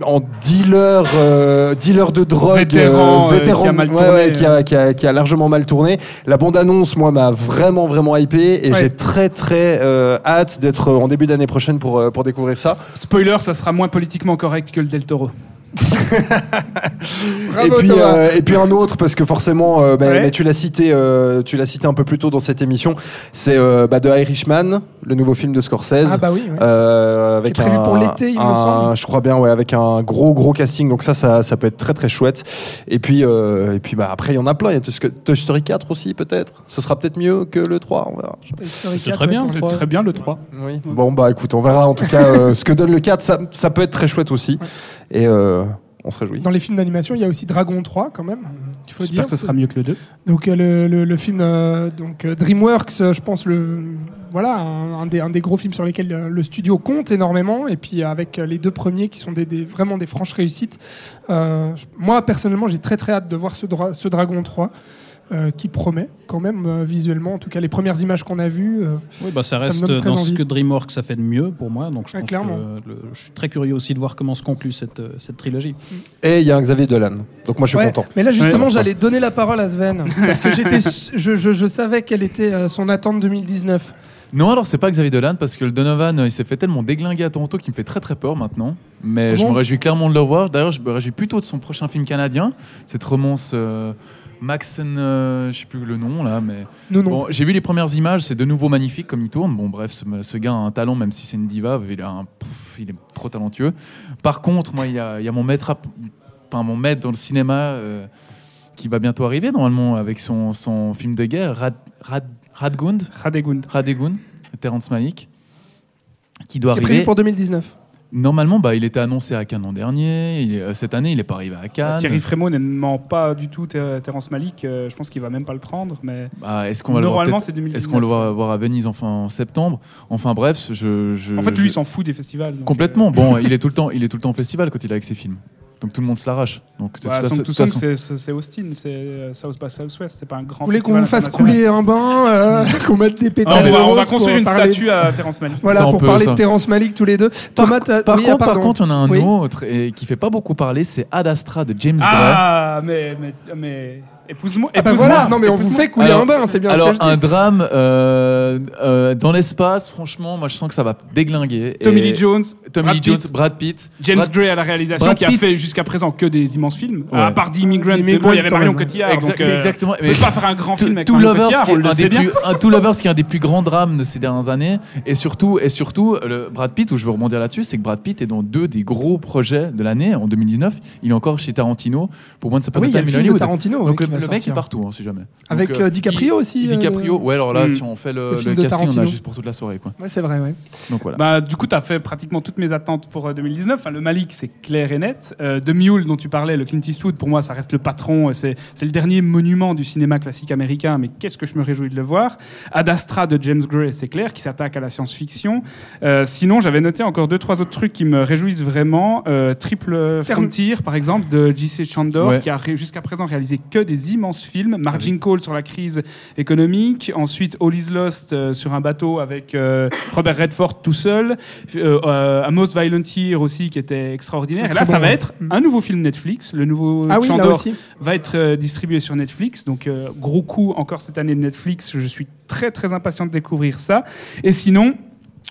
en dealer, euh, dealer de drogue, Vétéran, euh, vétéran qui a mal ouais, tourné, ouais, qui, a, qui, a, qui a largement mal tourné. La bande-annonce, moi, m'a vraiment, vraiment hypé et Ouais. j'ai très, très euh, hâte d'être en début d'année prochaine pour, euh, pour découvrir ça. Spoiler, ça sera moins politiquement correct que le Del Toro. Et puis Thomas. euh, et puis un autre parce que forcément euh, bah, Ouais. mais tu l'as cité euh, tu l'as cité un peu plus tôt dans cette émission c'est euh, bah, The Irishman le nouveau film de Scorsese Ah bah oui. ouais. euh, avec Qui est prévu un, pour l'été, il me semble. je crois bien ouais avec un gros gros casting donc ça ça, ça peut être très très chouette et puis euh, et puis bah après il y en a plein il y a Toy Story- Toy Story 4 aussi peut-être ce sera peut-être mieux que le 3 on verra Toy Story C'est 4, très bien, C'est très bien le 3. oui bon bah écoute on verra en tout cas euh, ce que donne le 4 ça, ça peut être très chouette aussi et euh, on se réjouit Dans les films d'animation, il y a aussi Dragon 3 quand même. Il faut dire. J'espère que ce sera mieux que le 2. Donc euh, le, le- le film euh, donc euh, DreamWorks, euh, je pense le voilà un, un des, un des gros films sur lesquels euh, le studio compte énormément et puis avec euh, les deux premiers qui sont des, des- vraiment des franches réussites. Euh, moi personnellement, j'ai très très hâte de voir ce, dra- ce Dragon 3 euh, qui promet quand même euh, visuellement. En tout cas, les premières images qu'on a vues. euh, Oui, bah, ça Ça me reste donne très dans ce que DreamWorks a fait de mieux pour moi. Donc je, Ouais, pense clairement. que le- je suis très curieux aussi de voir comment se conclut cette, euh, cette trilogie. et il y a un Xavier Dolan donc moi je suis Ouais, content Mais là, justement, j'allais donner la parole à Sven parce que je, je, je savais quelle était euh, son attente 2019. Non, alors c'est pas Xavier Dolan parce que le Donovan, euh, il s'est fait tellement déglinguer à Toronto qu'il me fait très très peur maintenant. Mais Ah je me réjouis clairement de le revoir. D'ailleurs, je me réjouis plutôt de son prochain film canadien, cette romance euh, Maxen, euh, je sais plus le nom là, mais Non, non. bon, j'ai vu les premières images, c'est de nouveau magnifique comme il tourne. Bon, bref, ce, ce gars a un talent, même si c'est une diva, il, a un- pff, il est trop talentueux. Par contre, moi, il y a, il y a mon maître, à- enfin mon maître dans le cinéma euh, qui va bientôt arriver normalement avec son, son film de guerre, Rad, Rad, Radgund. Radegund. Radegund, Terrence Malick, qui doit Qui est arriver. prévu pour 2019. Normalement, bah, il était annoncé à Cannes l'an dernier. Il est- euh, cette année, il n'est pas arrivé à Cannes. Thierry Frémaux n'aimant pas du tout Ter- Terrence Malick, euh, je pense qu'il va même pas le prendre. Mais Bah, est-ce qu'on va le voir normalement, c'est 2019. Est-ce qu'on le va voir à Venise enfin en septembre? Enfin bref, je. je- En fait, lui, je- il s'en fout des festivals. donc, Complètement. Bon, il est tout le temps, il est tout le temps au festival quand il est avec ses films. Donc tout le monde se l'arrache. Donc bah, c'est- Austin, c'est euh, South by Southwest, c'est pas un grand Vous voulez qu'on vous fasse couler un bain, euh, qu'on mette des Ah, pétales on, va, de on va construire une parler- statue à Terrence Malick. Voilà, Ça, on pour peut, parler ça. de Terrence Malick tous les deux. Par, Thomas, par oui, ah, contre, par pardon. contre, il y en a un Oui. autre et qui fait pas beaucoup parler, c'est Ad Astra de James Gray. Ah, mais, mais, mais épouse-moi. Ah bah voilà, non mais on vous fait couler Alors- un bain, c'est bien Alors ce que je un dis. drame euh, euh, dans l'espace, franchement, moi je sens que ça va déglinguer. Tommy Lee Jones, Tommy Brad Lee Jones, Pitt, Brad Pitt, James Brad- Gray à la réalisation, Brad qui a Pitt. fait jusqu'à présent que des immenses films. Ouais. À part The Immigrant, The mais bon, il y avait Immigrant, Marion. Cotillard. Donc, euh, exactement. On peut pas faire un grand Two- film avec Marion Lovers, Cotillard, qui on est le un sait des bien. Two Lovers qui est un des plus grands drames de ces dernières années. Et surtout, et surtout, le Brad Pitt, où je veux rebondir là-dessus, c'est que Brad Pitt est dans deux des gros projets de l'année, en 2019. Il est encore chez Tarantino pour Once Upon Ah oui, il y a le film de. Tarantino. Le, va le mec sortir. est partout, hein, si jamais. Avec Donc, euh, DiCaprio aussi. euh, DiCaprio, ouais, alors là, Hmm. si on fait le, le le de casting, on a juste pour toute la soirée, quoi. Ouais, c'est vrai, ouais. Donc voilà. Bah, du coup, tu as fait pratiquement toutes mes attentes pour euh, 2019. Enfin, le Malik, c'est clair et net. Euh, The Mule, dont tu parlais, le Clint Eastwood, pour moi, ça reste le patron. Euh, C'est c'est le dernier monument du cinéma classique américain, mais qu'est-ce que je me réjouis de le voir? Ad Astra de James Gray, c'est clair, qui s'attaque à la science-fiction. Euh, sinon, j'avais noté encore deux, trois autres trucs qui me réjouissent vraiment. Euh, Triple Frontier, par exemple, de J.C. Chandor, Ouais. qui a ré- jusqu'à présent réalisé que des immenses films. Margin Call sur la crise économique. Ensuite, All is Lost euh, sur un bateau avec euh, Robert Redford tout seul. Euh, A Most Violent Year aussi, qui était extraordinaire. Et là, ça va être un nouveau film Netflix. Le nouveau Ah oui, Chandor va être distribué sur Netflix. Donc, gros coup encore cette année de Netflix. Je suis très, très impatient de découvrir ça. Et sinon,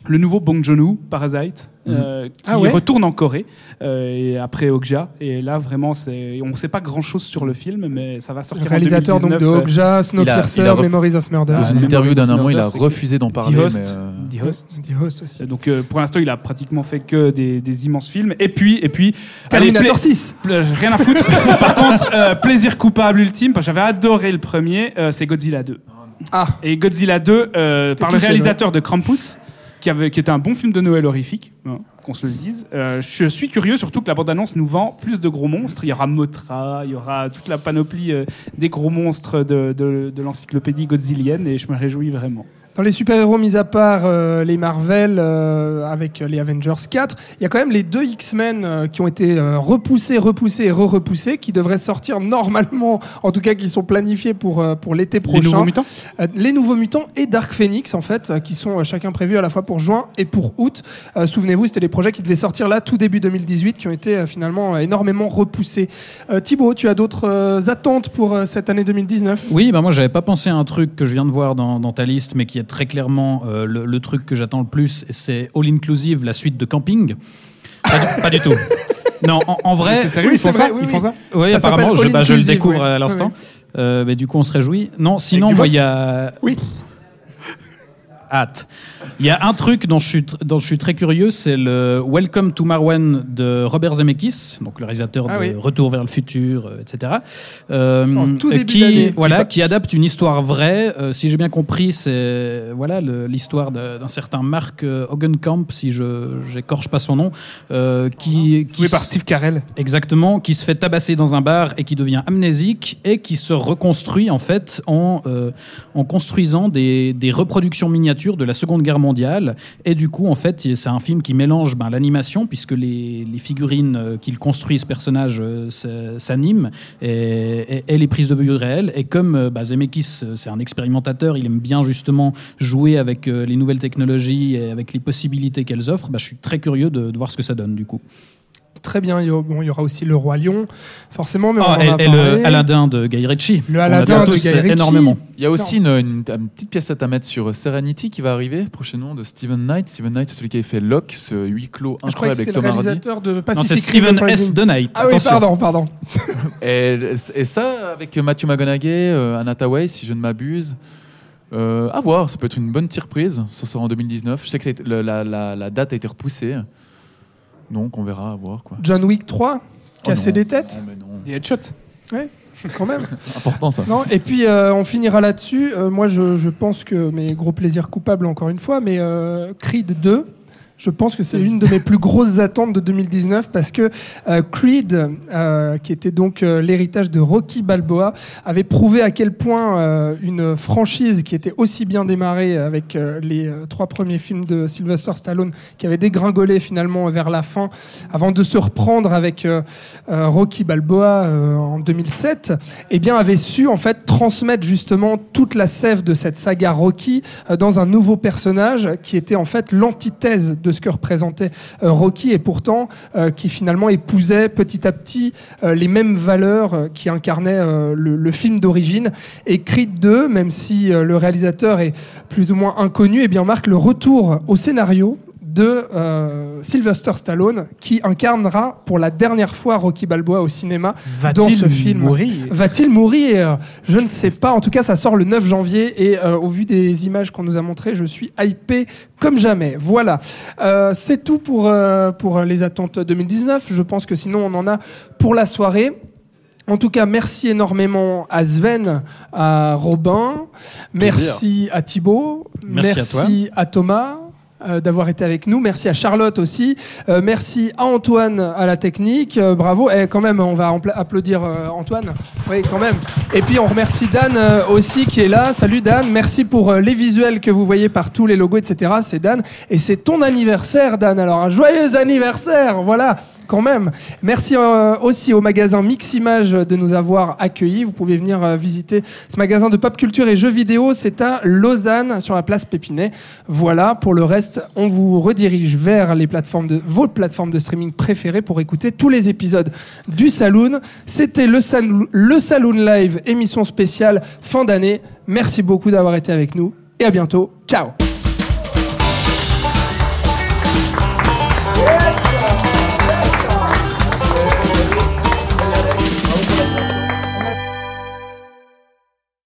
le nouveau Bong Joon-ho, Parasite, euh, qui Ah ouais retourne en Corée euh, et après Okja. Et là, vraiment, c'est, on ne sait pas grand-chose sur le film, mais ça va Le sortir réalisateur en donc de 2019. Okja, Snowpiercer, a ref- Memories of Murder. Dans Ah, une Memories interview of d'un moment, il a refusé d'en parler. Host. mais, euh, The Host. The Host aussi. Donc euh, pour l'instant, il a pratiquement fait que des, des immenses films. Et puis, et puis, Terminator allez, pla- 6. pla- rien à foutre. Par contre, euh, plaisir coupable ultime, parce que j'avais adoré le premier, euh, c'est Godzilla 2. Ah, Et Godzilla 2, euh, par le seul, réalisateur de Krampus, qui, avait, était un bon film de Noël horrifique, hein, qu'on se le dise. Euh, je suis curieux, surtout que la bande-annonce nous vend plus de gros monstres. Il y aura Mothra, il y aura toute la panoplie euh, des gros monstres de, de l'encyclopédie godzillienne, et je me réjouis vraiment. Dans les super-héros, mis à part euh, les Marvel euh, avec euh, les Avengers 4, il y a quand même les deux X-Men euh, qui ont été euh, repoussés, repoussés et re-repoussés, qui devraient sortir normalement, en tout cas qui sont planifiés pour, euh, pour l'été prochain. Les nouveaux mutants Euh, les Nouveaux Mutants et Dark Phoenix, en fait, euh, qui sont euh, chacun prévus à la fois pour juin et pour août. Euh, Souvenez-vous, c'était les projets qui devaient sortir là tout début 2018, qui ont été euh, finalement euh, énormément repoussés. Euh, Thibaut, tu as d'autres euh, attentes pour euh, cette année 2019 Oui, bah moi j'avais pas pensé à un truc que je viens de voir dans, dans ta liste, mais qui est très clairement euh, le, le truc que j'attends le plus, c'est All Inclusive, la suite de Camping. Pas du, pas du tout. Non, en, en vrai, C'est sérieux, oui, ils font ça oui, Ils font ça oui, Ça apparemment, je, bah, je le découvre ouais. à l'instant. Ouais, Euh, mais du coup, on se réjouit. Non, sinon, moi, il y a. Oui. Hâte. Il y a un truc dont je suis, tr- dont je suis très curieux, c'est le Welcome to Marwan de Robert Zemeckis, donc le réalisateur Ah de oui. Retour vers le futur, euh, etc. Euh, tout début qui, voilà, Qui adapte une histoire vraie. Euh, si j'ai bien compris, c'est voilà l'histoire d'un certain Mark euh, Hogenkamp, si je j'écorche pas son nom, euh, qui, qui Joué par Steve Carell. Exactement, qui se fait tabasser dans un bar et qui devient amnésique et qui se reconstruit en fait en, euh, en construisant des, des reproductions miniatures de la Seconde Guerre mondiale. Et du coup, en fait, c'est un film qui mélange ben, l'animation, puisque les, figurines euh, qu'il construit, ce personnage, euh, s'animent, et, les prises de vue réelles. Et comme euh, bah, Zemeckis, c'est un expérimentateur, il aime bien justement jouer avec les nouvelles technologies et avec les possibilités qu'elles offrent, bah, je suis très curieux de voir ce que ça donne du coup. Très bien, il y, aura, bon, il y aura aussi le Roi Lion, forcément, mais on Ah, en et, a et le Aladdin de Guy Ritchie. Le Aladdin de Guy Ritchie. énormément. Il y a aussi une, une- une petite pièce à mettre sur Serenity qui va arriver prochainement de Steven Knight. Steven Knight, c'est celui qui avait fait Locke, ce huis clos Je crois que incroyable avec c'était le Tom Hardy. réalisateur de Non, Pacific c'est Rim Steven. S. de Knight. Ah oui, pardon, pardon. Et, et ça, avec Matthew McConaughey, euh, Anna Tawai, si je ne m'abuse. Euh, à voir, ça peut être une bonne surprise. Ça sort en 2019. Je sais que la date a été repoussée. Donc on verra, à voir. Quoi. John Wick 3, casser Oh des têtes, Non, mais non. The Headshot. quand même. Important ça. Non, et puis euh, on finira là-dessus. Euh, moi, je, je pense que mes gros plaisirs coupables, encore une fois, mais euh, Creed 2, Je pense que c'est une de mes plus grosses attentes de 2019 parce que euh, Creed, euh, qui était donc euh, l'héritage de Rocky Balboa, avait prouvé à quel point une franchise qui était aussi bien démarrée avec les trois premiers films de Sylvester Stallone, qui avait dégringolé finalement vers la fin, avant de se reprendre avec Rocky Balboa en 2007, eh bien avait su en fait transmettre justement toute la sève de cette saga Rocky dans un nouveau personnage qui était en fait l'antithèse de que représentait euh, Rocky et pourtant euh, qui finalement épousait petit à petit euh, les mêmes valeurs qui incarnaient le, film d'origine. Et Creed 2, même si le réalisateur est plus ou moins inconnu, eh bien marque le retour au scénario de euh, Sylvester Stallone qui incarnera pour la dernière fois Rocky Balboa au cinéma dans Va-t-il ce film. mourir Va-t-il mourir? Je ne sais pas. En tout cas, ça sort le 9 janvier et euh, au vu des images qu'on nous a montrées, je suis hypé comme jamais. Voilà. Euh, c'est tout pour, euh, pour les attentes 2019. Je pense que sinon, on en a pour la soirée. En tout cas, merci énormément à Sven, à Robin, merci à Thibaut, Merci à à Thomas euh, d'avoir été avec nous. Merci à Charlotte aussi. Euh, merci à Antoine à la technique. Euh, bravo. Et quand même, on va applaudir euh, Antoine. Oui, quand même. Et puis on remercie Dan euh, aussi qui est là. Salut Dan. Merci pour les visuels que vous voyez partout, les logos, etc. C'est Dan. Et c'est ton anniversaire, Dan. Alors un joyeux anniversaire. Voilà. Quand même. Merci euh, aussi au magasin Mix Image de nous avoir accueillis. Vous pouvez venir euh, visiter ce magasin de pop culture et jeux vidéo. C'est à Lausanne, sur la place Pépinet. Voilà. Pour le reste, on vous redirige vers les plateformes de vos plateformes de streaming préférées pour écouter tous les épisodes du Saloon. C'était le, le Saloon Live, émission spéciale fin d'année. Merci beaucoup d'avoir été avec nous et à bientôt. Ciao.